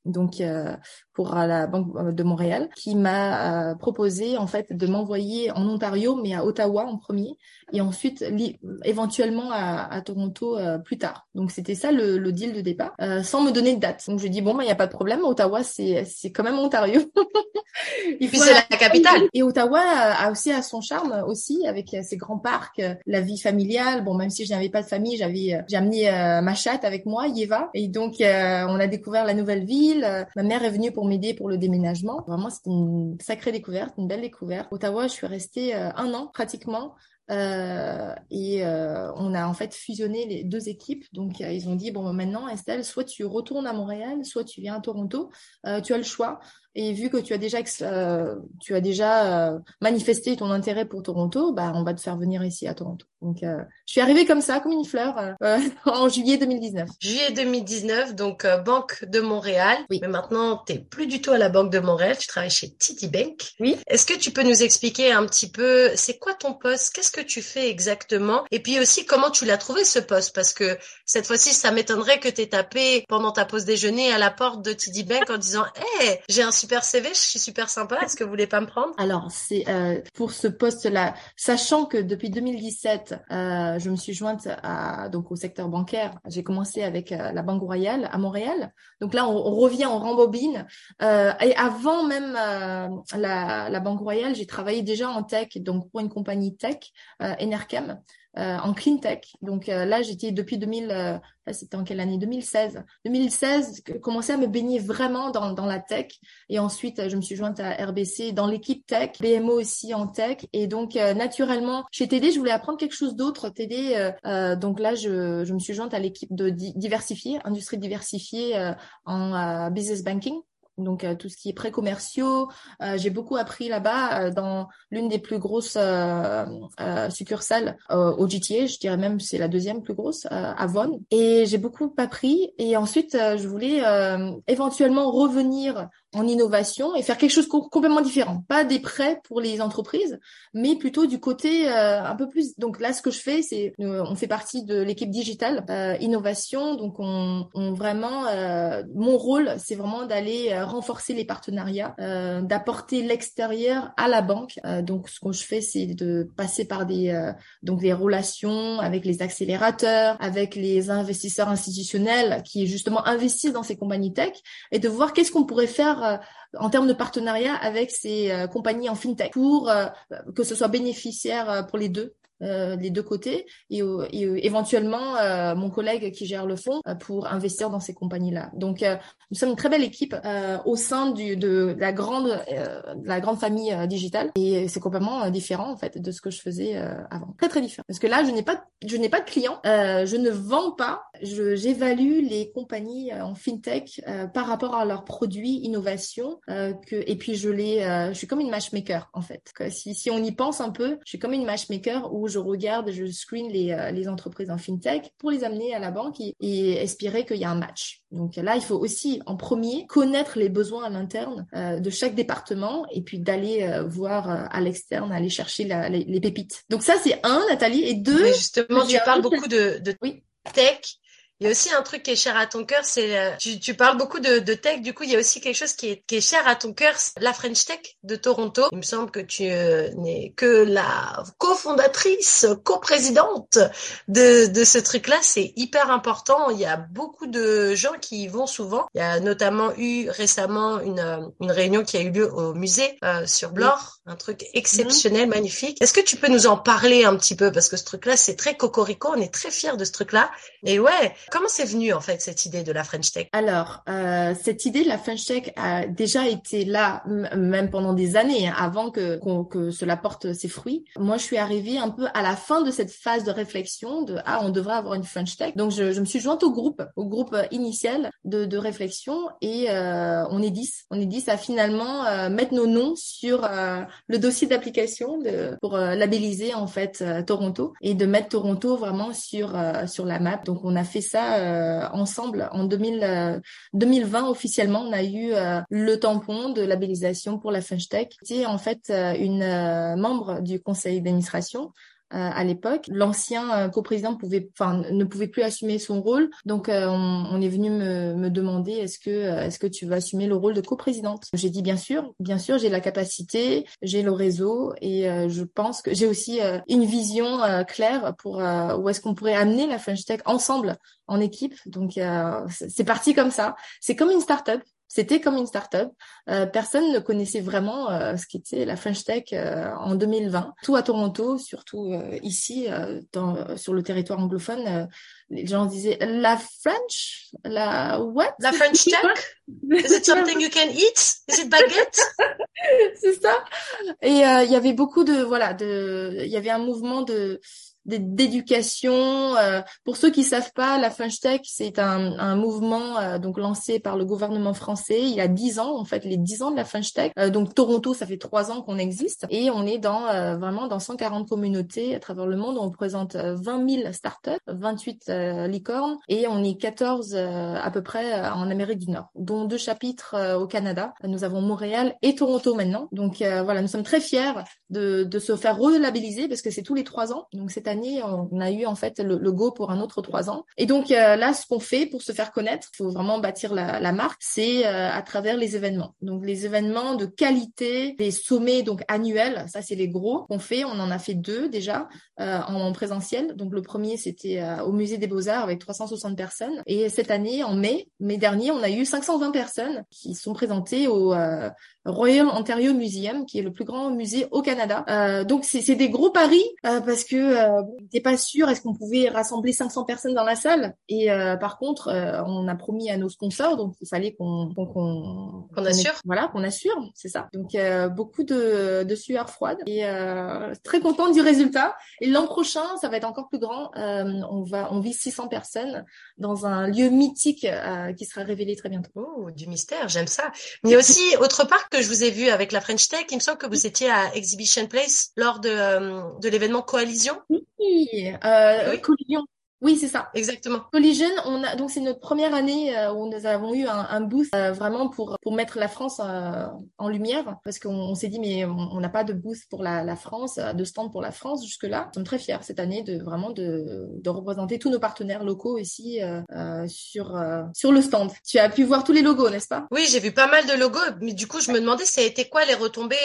donc pour la Banque de Montréal, qui m'a proposé en fait de m'envoyer en Ontario, mais à Ottawa en premier, et ensuite éventuellement à, à Toronto euh, plus tard. Donc c'était ça le, le, deal de départ, euh, sans me donner de date. Donc je dis bon bah il y a pas de problème, Ottawa c'est c'est quand même Ontario. Il faut c'est la capitale. Et Ottawa a aussi à son charme aussi avec ses grands parcs, la vie familiale. Bon même si je n'avais pas de famille, j'avais j'ai amené euh, ma chatte avec moi, Yeva, et donc euh, on a découvert la nouvelle ville. Ma mère est venue pour m'aider pour le déménagement. Vraiment c'était une sacrée découverte, une belle découverte. Ottawa, je suis restée un an pratiquement euh, et euh, on a en fait fusionné les deux équipes. Donc euh, ils ont dit bon maintenant Estelle, soit tu retournes à Montréal, soit tu viens à Toronto. Euh, tu as le choix. Et vu que tu as déjà euh, tu as déjà euh, manifesté ton intérêt pour Toronto, bah on va te faire venir ici à Toronto. Donc euh, je suis arrivée comme ça, comme une fleur, en juillet 2019. Juillet 2019, donc Banque de Montréal. Oui. Mais maintenant, tu plus du tout à la Banque de Montréal, tu travailles chez TD Bank. Oui. Est-ce que tu peux nous expliquer un petit peu, c'est quoi ton poste? Qu'est-ce que tu fais exactement? Et puis aussi, comment tu l'as trouvé ce poste? Parce que cette fois-ci, ça m'étonnerait que tu aies tapé pendant ta pause déjeuner à la porte de TD Bank en disant « Hey, j'ai un super CV, je suis super sympa. Est-ce que vous voulez pas me prendre? Alors, c'est euh, pour ce poste-là, sachant que depuis 2017, euh, je me suis jointe à, donc au secteur bancaire. J'ai commencé avec euh, la Banque Royale à Montréal. Donc là, on, on revient, on rembobine. Euh, et avant même euh, la, la, Banque Royale, j'ai travaillé déjà en tech, donc pour une compagnie tech, Enercam. Euh, en clean tech. Donc euh, là, j'étais depuis 2000, euh, c'était en quelle année? 2016. 2016, commençais à me baigner vraiment dans, dans la tech. Et ensuite, je me suis jointe à RBC dans l'équipe tech, BMO aussi en tech. Et donc, naturellement, chez TD, je voulais apprendre quelque chose d'autre. TD, donc là, je, je me suis jointe à l'équipe de diversifier, industrie diversifiée en business banking donc euh, tout ce qui est pré-commerciaux. Euh, j'ai beaucoup appris là-bas euh, dans l'une des plus grosses succursales au GTA, je dirais même c'est la deuxième plus grosse à Vaughan. Et j'ai beaucoup appris et ensuite je voulais éventuellement revenir en innovation et faire quelque chose complètement différent. Pas des prêts pour les entreprises, mais plutôt du côté un peu plus. Donc là, ce que je fais, c'est on fait partie de l'équipe digitale innovation. Donc on, on vraiment mon rôle, c'est vraiment d'aller renforcer les partenariats, euh, d'apporter l'extérieur à la banque. Euh, donc, ce que je fais, c'est de passer par des euh, donc des relations avec les accélérateurs, avec les investisseurs institutionnels qui justement investissent dans ces compagnies tech, et de voir qu'est-ce qu'on pourrait faire en termes de partenariat avec ces compagnies en fintech pour que ce soit bénéficiaire pour les deux euh, les deux côtés et, et éventuellement euh, mon collègue qui gère le fonds euh, pour investir dans ces compagnies-là. Donc nous sommes une très belle équipe au sein du, de la grande la grande famille digitale et c'est complètement différent en fait de ce que je faisais avant. Très très différent parce que là je n'ai pas je n'ai pas de clients, je ne vends pas, j'évalue les compagnies en fintech par rapport à leurs produits, innovation que et puis je les je suis comme une matchmaker en fait. Si si on y pense un peu, je suis comme une matchmaker où regarde, je screen les, euh, les entreprises en fintech pour les amener à la banque et, espérer qu'il y a un match. Donc là, il faut aussi, en premier, connaître les besoins à l'interne euh, de chaque département et puis d'aller euh, voir à l'externe, aller chercher les, les, pépites. Donc ça, c'est un, Nathalie, et deux. justement, tu parles beaucoup de, de tech Il y a aussi un truc qui est cher à ton cœur, c'est euh, tu, tu, parles beaucoup de, de, tech, du coup il y a aussi quelque chose qui est, qui est cher à ton cœur, la French Tech de Toronto. Il me semble que tu euh, n'es que la cofondatrice, coprésidente de, de ce truc-là. C'est hyper important. Il y a beaucoup de gens qui y vont souvent. Il y a notamment eu récemment une, euh, une réunion qui a eu lieu au musée euh, sur Blore, un truc exceptionnel, magnifique. Est-ce que tu peux nous en parler un petit peu? Parce que ce truc-là c'est très cocorico, on est très fiers de ce truc-là. Et ouais, Comment c'est venu en fait cette idée de la French Tech? Alors, euh, cette idée de la French Tech a déjà été là même pendant des années hein, avant que, que cela porte ses fruits. Moi, je suis arrivée un peu à la fin de cette phase de réflexion de ah on devrait avoir une French Tech. Donc je, je me suis jointe au groupe, au groupe initial de, de réflexion et euh, on est dix. On est dix à finalement euh, mettre nos noms sur euh, le dossier d'application pour euh, labelliser en fait Toronto et de mettre Toronto vraiment sur sur la map. Donc on a fait ça euh, ensemble en 2000, 2020 euh, officiellement. On a eu euh, le tampon de labellisation pour la French Tech. C'était en fait une membre du conseil d'administration à l'époque. L'ancien euh, coprésident pouvait, enfin, ne pouvait plus assumer son rôle, donc euh, on, on, est venu me, me demander est-ce que est-ce que tu veux assumer le rôle de coprésidente? J'ai dit bien sûr, bien sûr, j'ai la capacité, j'ai le réseau et je pense que j'ai aussi une vision claire pour où est-ce qu'on pourrait amener la French Tech ensemble en équipe. Donc c'est parti comme ça. C'est comme une start-up. C'était comme une start-up. Euh, personne ne connaissait vraiment euh, ce qu'était la French Tech euh, en 2020. Tout à Toronto, surtout euh, ici, dans, sur le territoire anglophone, les gens disaient la French, la what? La French Tech? Is it something you can eat? Is it baguette? C'est ça. Et il y avait beaucoup de voilà, de, il y avait un mouvement de d'éducation. Euh, pour ceux qui savent pas, la French Tech, c'est un, un mouvement euh, donc lancé par le gouvernement français il y a dix ans, en fait, les dix ans de la French Tech. Euh, donc Toronto, ça fait trois ans qu'on existe et on est dans vraiment dans 140 communautés à travers le monde. On représente 20 000 startups, 28 licornes et on est 14 à peu près en Amérique du Nord, dont deux chapitres au Canada. Nous avons Montréal et Toronto maintenant. Donc voilà, nous sommes très fiers de, de se faire relabelliser parce que c'est tous les trois ans. Donc cette on a eu en fait le, go pour un autre trois ans. Et donc euh, là, ce qu'on fait pour se faire connaître, il faut vraiment bâtir la, marque, c'est euh, à travers les événements. Donc les événements de qualité, les sommets donc annuels, ça c'est les gros qu'on fait. On en a fait deux déjà euh, en, présentiel. Donc le premier c'était au musée des Beaux Arts avec 360 personnes. Et cette année, en mai, mai dernier, on a eu 520 personnes qui sont présentées au Royal Ontario Museum, qui est le plus grand musée au Canada. donc c'est des gros paris parce que on n'était pas sûr est-ce qu'on pouvait rassembler 500 personnes dans la salle? Et euh, par contre, euh, on a promis à nos sponsors, donc il fallait qu'on qu'on assure. voilà, qu'on assure, c'est ça. Donc euh, beaucoup de, de sueur froide et très contente du résultat. Et l'an prochain, ça va être encore plus grand. on va on vise 600 personnes dans un lieu mythique qui sera révélé très bientôt. Oh, du mystère, j'aime ça. Mais aussi autre part que je vous ai vu avec la French Tech, il me semble que vous étiez à Exhibition Place lors de, de l'événement Coalition. Oui, euh, oui. Collision. Oui, c'est ça. Exactement. Collision, on a donc c'est notre première année euh, où nous avons eu un, un booth euh, vraiment pour pour mettre la France euh, en lumière parce qu'on on, s'est dit mais on n'a pas de booth pour la, la France, de stand pour la France jusque là. Nous sommes très fiers cette année de vraiment de, de représenter tous nos partenaires locaux ici sur sur le stand. Tu as pu voir tous les logos, n'est-ce pas? Oui, j'ai vu pas mal de logos, mais du coup je me demandais ça a été quoi les retombées?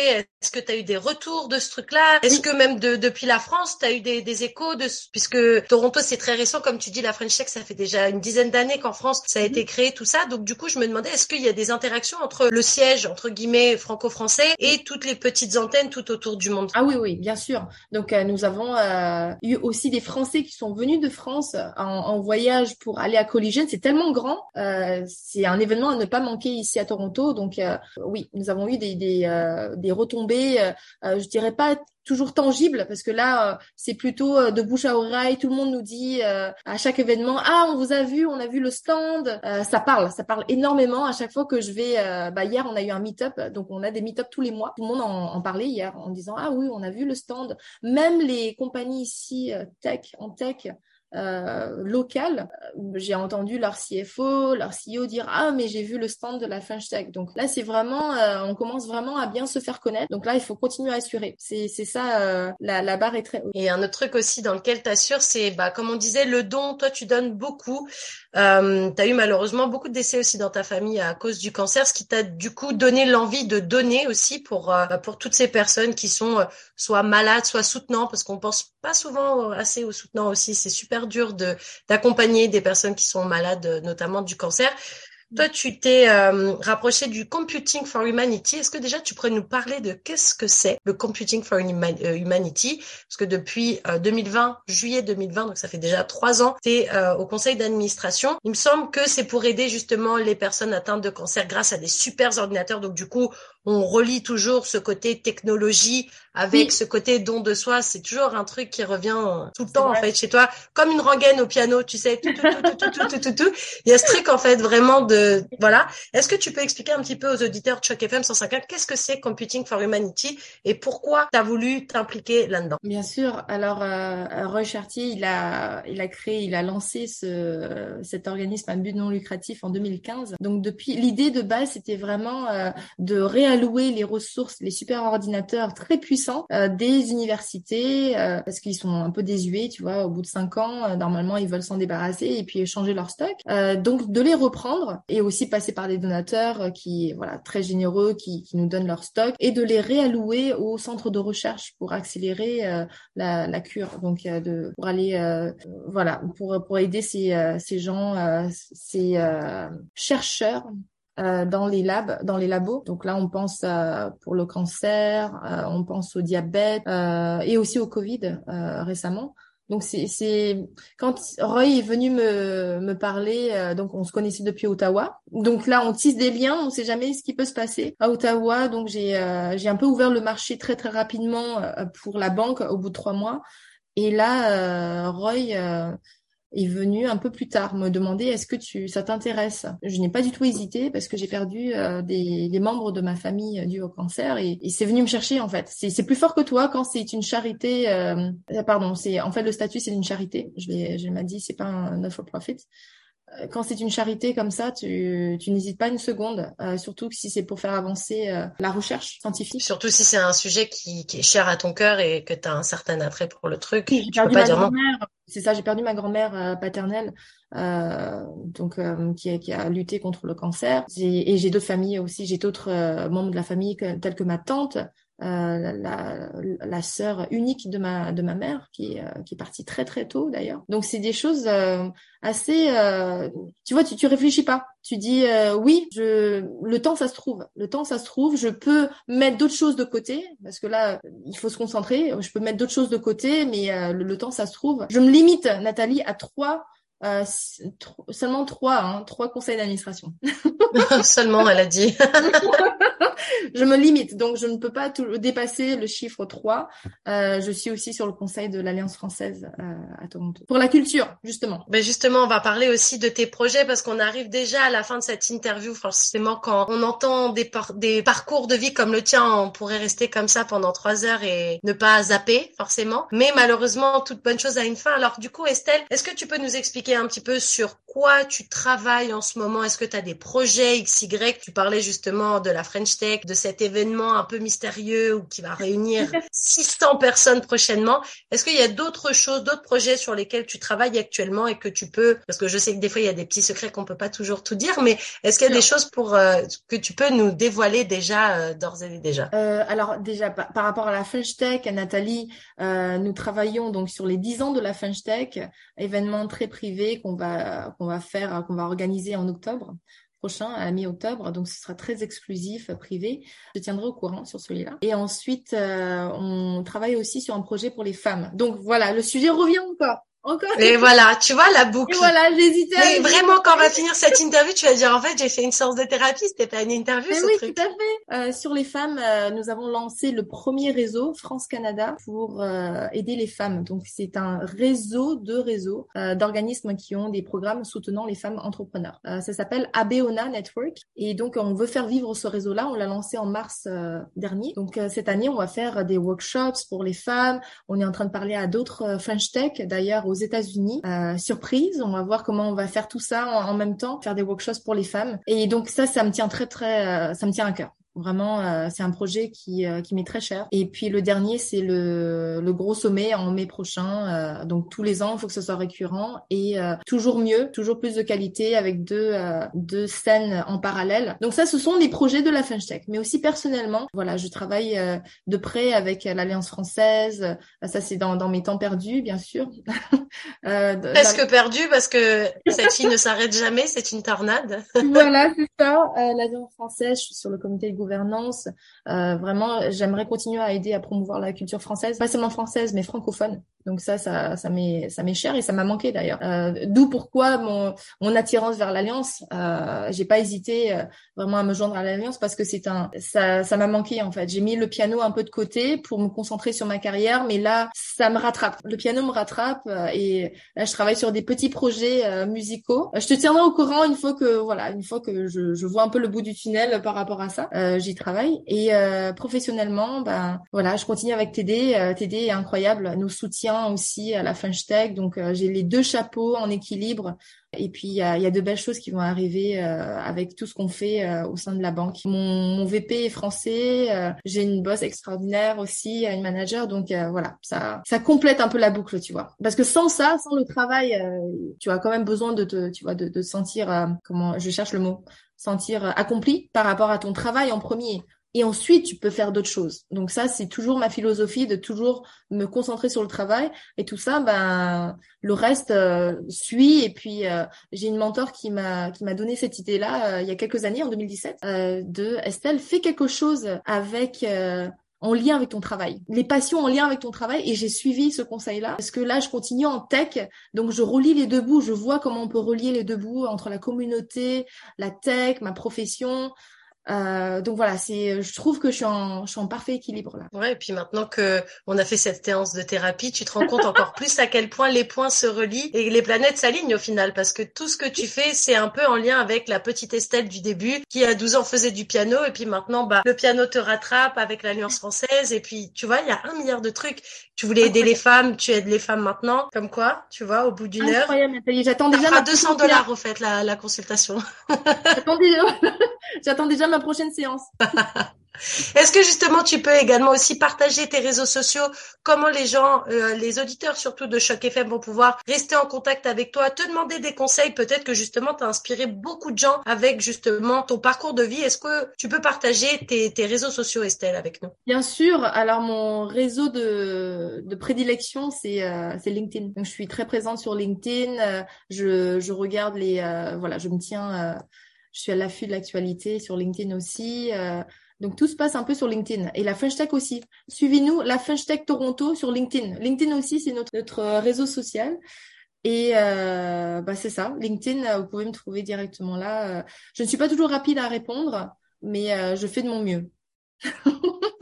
Est-ce que tu as eu des retours de ce truc-là? Est-ce que même de, depuis la France, tu as eu des, des échos de puisque Toronto c'est très récent comme tu dis, la French Tech, ça fait déjà une dizaine d'années qu'en France, ça a été créé, tout ça. Donc, du coup, je me demandais, est-ce qu'il y a des interactions entre le siège, entre guillemets, franco-français et toutes les petites antennes tout autour du monde? Ah oui, oui, bien sûr. Donc, euh, nous avons euh, eu aussi des Français qui sont venus de France en, en voyage pour aller à Collision. C'est tellement grand. Euh, c'est un événement à ne pas manquer ici à Toronto. Donc, euh, oui, nous avons eu des, des, euh, des retombées, je dirais pas toujours tangible parce que là euh, c'est plutôt euh, de bouche à oreille tout le monde nous dit euh, à chaque événement ah on vous a vu on a vu le stand ça parle ça parle énormément. À chaque fois que je vais bah hier on a eu un meet-up. Donc on a des meet-up tous les mois. Tout le monde en, en, parlait hier en disant ah oui on a vu le stand même les compagnies ici tech en tech euh, locales, euh, j'ai entendu leur CFO, leur CEO dire ah mais j'ai vu le stand de la French Tech. Donc là c'est vraiment, euh, on commence vraiment à bien se faire connaître. Donc là il faut continuer à assurer. C'est c'est ça, euh, la, la barre est très haute. Et un autre truc aussi dans lequel tu assures, c'est bah comme on disait le don. Toi tu donnes beaucoup. Euh, tu as eu malheureusement beaucoup de décès aussi dans ta famille à cause du cancer, ce qui t'a du coup donné l'envie de donner aussi pour pour toutes ces personnes qui sont soit malades, soit soutenants, parce qu'on pense pas souvent assez aux soutenants aussi. C'est super dur de d'accompagner des personnes qui sont malades, notamment du cancer. Toi, tu t'es euh, rapproché du Computing for Humanity. Est-ce que déjà tu pourrais nous parler de qu'est-ce que c'est le Computing for euh, Humanity? Parce que depuis 2020, euh, juillet 2020, donc ça fait déjà trois ans, tu es au conseil d'administration. Il me semble que c'est pour aider justement les personnes atteintes de cancer grâce à des super ordinateurs. Donc du coup, on relie toujours ce côté technologie avec ce côté don de soi. C'est toujours un truc qui revient tout le temps, en fait, chez toi. Comme une rengaine au piano, tu sais, tout, tout, tout, tout, tout, tout, tout, Il y a ce truc, en fait, vraiment de, voilà. Est-ce que tu peux expliquer un petit peu aux auditeurs de Choc FM 150 qu'est-ce que c'est Computing for Humanity et pourquoi tu as voulu t'impliquer là-dedans? Bien sûr. Alors, euh, Roy Chartier, il a, il a créé, il a lancé ce, cet organisme à but non lucratif en 2015. Donc, depuis, l'idée de base, c'était vraiment euh, de réaliser réallouer les ressources, les super ordinateurs très puissants euh, des universités euh, parce qu'ils sont un peu désuets, tu vois. Au bout de cinq ans, euh, normalement, ils veulent s'en débarrasser et puis échanger leur stock. donc de les reprendre et aussi passer par des donateurs qui, voilà, très généreux, qui, qui nous donnent leur stock et de les réallouer au centre de recherche pour accélérer la, la, cure. Donc de pour aller, voilà, pour pour aider ces ces gens, ces chercheurs euh, dans les labs, dans les labos. Donc là, on pense euh, pour le cancer, euh, on pense au diabète et aussi au Covid récemment. Donc c'est quand Roy est venu me, me parler, donc on se connaissait depuis Ottawa. Donc là on tisse des liens, on sait jamais ce qui peut se passer à Ottawa. Donc j'ai j'ai un peu ouvert le marché très très rapidement pour la banque au bout de trois mois. Et là Roy est venu un peu plus tard me demander est-ce que tu ça t'intéresse? Je n'ai pas du tout hésité parce que j'ai perdu euh, des, des, membres de ma famille dû au cancer et, et c'est venu me chercher en fait. C'est plus fort que toi quand c'est une charité. Euh, pardon, c'est en fait le statut c'est une charité. Je vais je m'a dit c'est pas un not for profit quand c'est une charité comme ça, tu, tu n'hésites pas une seconde, euh, surtout si c'est pour faire avancer euh, la recherche scientifique. Surtout si c'est un sujet qui, qui, est cher à ton cœur et que tu as un certain attrait pour le truc. peux pas dire non. C'est ça, j'ai perdu ma grand-mère euh, paternelle, donc qui a, qui, a, lutté contre le cancer. Et j'ai d'autres familles aussi, j'ai d'autres membres de la famille tels que ma tante, euh, la, la sœur unique de ma de ma mère qui euh, qui est partie très très tôt d'ailleurs. Donc c'est des choses euh, assez tu vois tu tu réfléchis pas. Tu dis oui, je le temps ça se trouve. Le temps ça se trouve, je peux mettre d'autres choses de côté parce que là il faut se concentrer, je peux mettre d'autres choses de côté mais le, le, temps ça se trouve. Je me limite Nathalie à trois euh, seulement trois, hein, trois conseils d'administration. seulement, elle a dit. je me limite, donc je ne peux pas tout, dépasser le chiffre 3. Euh, je suis aussi sur le conseil de l'Alliance française euh, à Toronto. Pour la culture, justement. Mais justement, on va parler aussi de tes projets parce qu'on arrive déjà à la fin de cette interview. Forcément, quand on entend des, des parcours de vie comme le tien, on pourrait rester comme ça pendant trois heures et ne pas zapper, forcément. Mais malheureusement, toute bonne chose a une fin. Alors du coup, Estelle, est-ce que tu peux nous expliquer un petit peu sur quoi tu travailles en ce moment? Est-ce que tu as des projets XY Tu parlais justement de la French Tech, de cet événement un peu mystérieux ou qui va réunir 600 personnes prochainement. Est-ce qu'il y a d'autres choses, d'autres projets sur lesquels tu travailles actuellement et que tu peux, parce que je sais que des fois il y a des petits secrets qu'on peut pas toujours tout dire, mais est-ce qu'il y a des choses pour euh, que tu peux nous dévoiler déjà euh, d'ores et déjà? Euh, Alors déjà par, rapport à la French Tech, Nathalie, nous travaillons donc sur les 10 ans de la French Tech, événement très privé qu'on va qu'on va faire, qu'on va organiser en octobre prochain, à mi-octobre. Donc, ce sera très exclusif, privé. Je tiendrai au courant sur celui-là. Et ensuite, euh, on travaille aussi sur un projet pour les femmes. Donc, voilà, le sujet revient encore. Encore. Et voilà, tu vois la boucle. Et voilà, j'hésitais. Mais vraiment, quand on va finir cette interview, tu vas dire en fait, j'ai fait une séance de thérapie, c'était pas une interview. Mais oui, tout à fait. Euh, sur les femmes, euh, nous avons lancé le premier réseau France Canada pour euh, aider les femmes. Donc c'est un réseau de réseaux euh, d'organismes qui ont des programmes soutenant les femmes entrepreneurs. Euh, ça s'appelle Abeona Network et donc on veut faire vivre ce réseau-là. On l'a lancé en mars dernier. Donc cette année, on va faire des workshops pour les femmes. On est en train de parler à d'autres French Tech d'ailleurs aux États-Unis. Euh, surprise, on va voir comment on va faire tout ça en, en, même temps, faire des workshops pour les femmes. Et donc ça, ça me tient très très, ça me tient à cœur. Vraiment, euh, c'est un projet qui, euh, qui m'est très cher. Et puis le dernier, c'est le, le gros sommet en mai prochain. Euh, donc tous les ans, il faut que ce soit récurrent et toujours mieux, toujours plus de qualité avec deux, deux scènes en parallèle. Donc ça, ce sont les projets de la French Tech. Mais aussi personnellement, voilà, je travaille de près avec l'Alliance française. Ça, c'est dans, dans mes temps perdus, bien sûr. Presque perdu parce que cette fille ne s'arrête jamais, c'est une tornade. voilà, c'est ça. L'Alliance française, je suis sur le comité gouvernance. Euh, vraiment, j'aimerais continuer à aider à promouvoir la culture française, pas seulement française, mais francophone. Donc ça, ça, ça m'est, ça m'est cher et ça m'a manqué d'ailleurs. Euh, D'où pourquoi mon, mon attirance vers l'alliance. Euh, j'ai pas hésité euh, vraiment à me joindre à l'alliance parce que c'est un, ça, ça m'a manqué en fait. J'ai mis le piano un peu de côté pour me concentrer sur ma carrière, mais là, ça me rattrape. Le piano me rattrape euh, et là, je travaille sur des petits projets euh, musicaux. Je te tiendrai au courant une fois que voilà, une fois que je, je vois un peu le bout du tunnel par rapport à ça. J'y travaille et professionnellement, ben voilà, je continue avec TD. TD est incroyable, nos soutiens aussi à la French Tech. Donc, euh, j'ai les deux chapeaux en équilibre. Et puis, il y a, de belles choses qui vont arriver euh, avec tout ce qu'on fait euh, au sein de la banque. Mon, VP est français. j'ai une boss extraordinaire aussi, une manager. Donc, voilà, ça, ça complète un peu la boucle, tu vois. Parce que sans ça, sans le travail, tu as quand même besoin de te, tu vois, de sentir, comment, je cherche le mot, sentir accompli par rapport à ton travail en premier et ensuite tu peux faire d'autres choses. Donc ça, c'est toujours ma philosophie de toujours me concentrer sur le travail. Et tout ça, ben le reste euh, suit. Et puis euh, j'ai une mentor qui m'a qui m'a donné cette idée-là euh, il y a quelques années, en 2017, de Estelle, fais quelque chose avec en lien avec ton travail, les passions en lien avec ton travail. Et j'ai suivi ce conseil-là. Parce que là je continue en tech. Donc je relie les deux bouts, je vois comment on peut relier les deux bouts entre la communauté, la tech, ma profession, euh, donc voilà, c'est, je trouve que je suis en, je suis en parfait équilibre là. Ouais, et puis maintenant que on a fait cette séance de thérapie, tu te rends compte encore plus à quel point les points se relient et les planètes s'alignent au final, parce que tout ce que tu fais, c'est un peu en lien avec la petite Estelle du début, qui à 12 ans faisait du piano, et puis maintenant, bah, le piano te rattrape avec l'Alliance française, et puis tu vois, il y a un milliard de trucs. Tu voulais aider les femmes, tu aides les femmes maintenant, comme quoi, tu vois, au bout d'une heure. J'attends déjà. ma 200 dollars au fait la, la consultation. J'attends déjà, j'attends déjà ma prochaine séance. Est-ce que justement tu peux également aussi partager tes réseaux sociaux, comment les gens, euh, les auditeurs surtout de Choc FM vont pouvoir rester en contact avec toi, te demander des conseils, peut-être que justement tu as inspiré beaucoup de gens avec justement ton parcours de vie. Est-ce que tu peux partager tes, réseaux sociaux Estelle avec nous? Bien sûr, alors mon réseau de, prédilection c'est euh, LinkedIn. Donc je suis très présente sur LinkedIn, euh, je, je regarde les, voilà, je me tiens je suis à l'affût de l'actualité sur LinkedIn aussi. Euh, donc tout se passe un peu sur LinkedIn et la French Tech aussi. Suivez-nous, la French Tech Toronto sur LinkedIn. LinkedIn aussi, c'est notre, réseau social. Et euh, bah c'est ça, LinkedIn, vous pouvez me trouver directement là. Je ne suis pas toujours rapide à répondre, mais euh, je fais de mon mieux.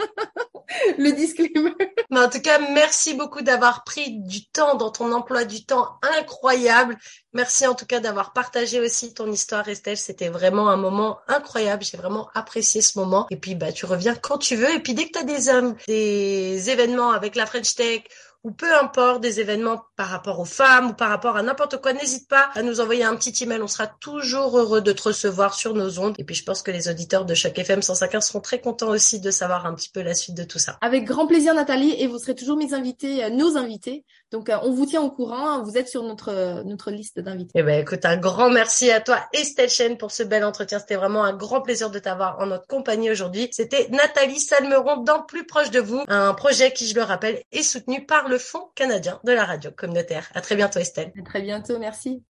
le disclaimer. Mais en tout cas, merci beaucoup d'avoir pris du temps dans ton emploi du temps incroyable. Merci en tout cas d'avoir partagé aussi ton histoire, Estelle. C'était vraiment un moment incroyable. J'ai vraiment apprécié ce moment. Et puis, bah, tu reviens quand tu veux. Et puis, dès que tu as des, des événements avec la French Tech ou peu importe des événements par rapport aux femmes ou par rapport à n'importe quoi, n'hésite pas à nous envoyer un petit email. On sera toujours heureux de te recevoir sur nos ondes. Et puis je pense que les auditeurs de chaque FM 151 seront très contents aussi de savoir un petit peu la suite de tout ça. Avec grand plaisir Nathalie et vous serez toujours mes invités, euh, nos invités. Donc euh, on vous tient au courant, vous êtes sur notre euh, notre liste d'invités. Eh ben écoute, un grand merci à toi Estelle Chen pour ce bel entretien. C'était vraiment un grand plaisir de t'avoir en notre compagnie aujourd'hui. C'était Nathalie Salmeron dans Plus proche de vous, un projet qui je le rappelle est soutenu par le Fonds canadien de la radio communautaire. À très bientôt Estelle. À très bientôt, merci.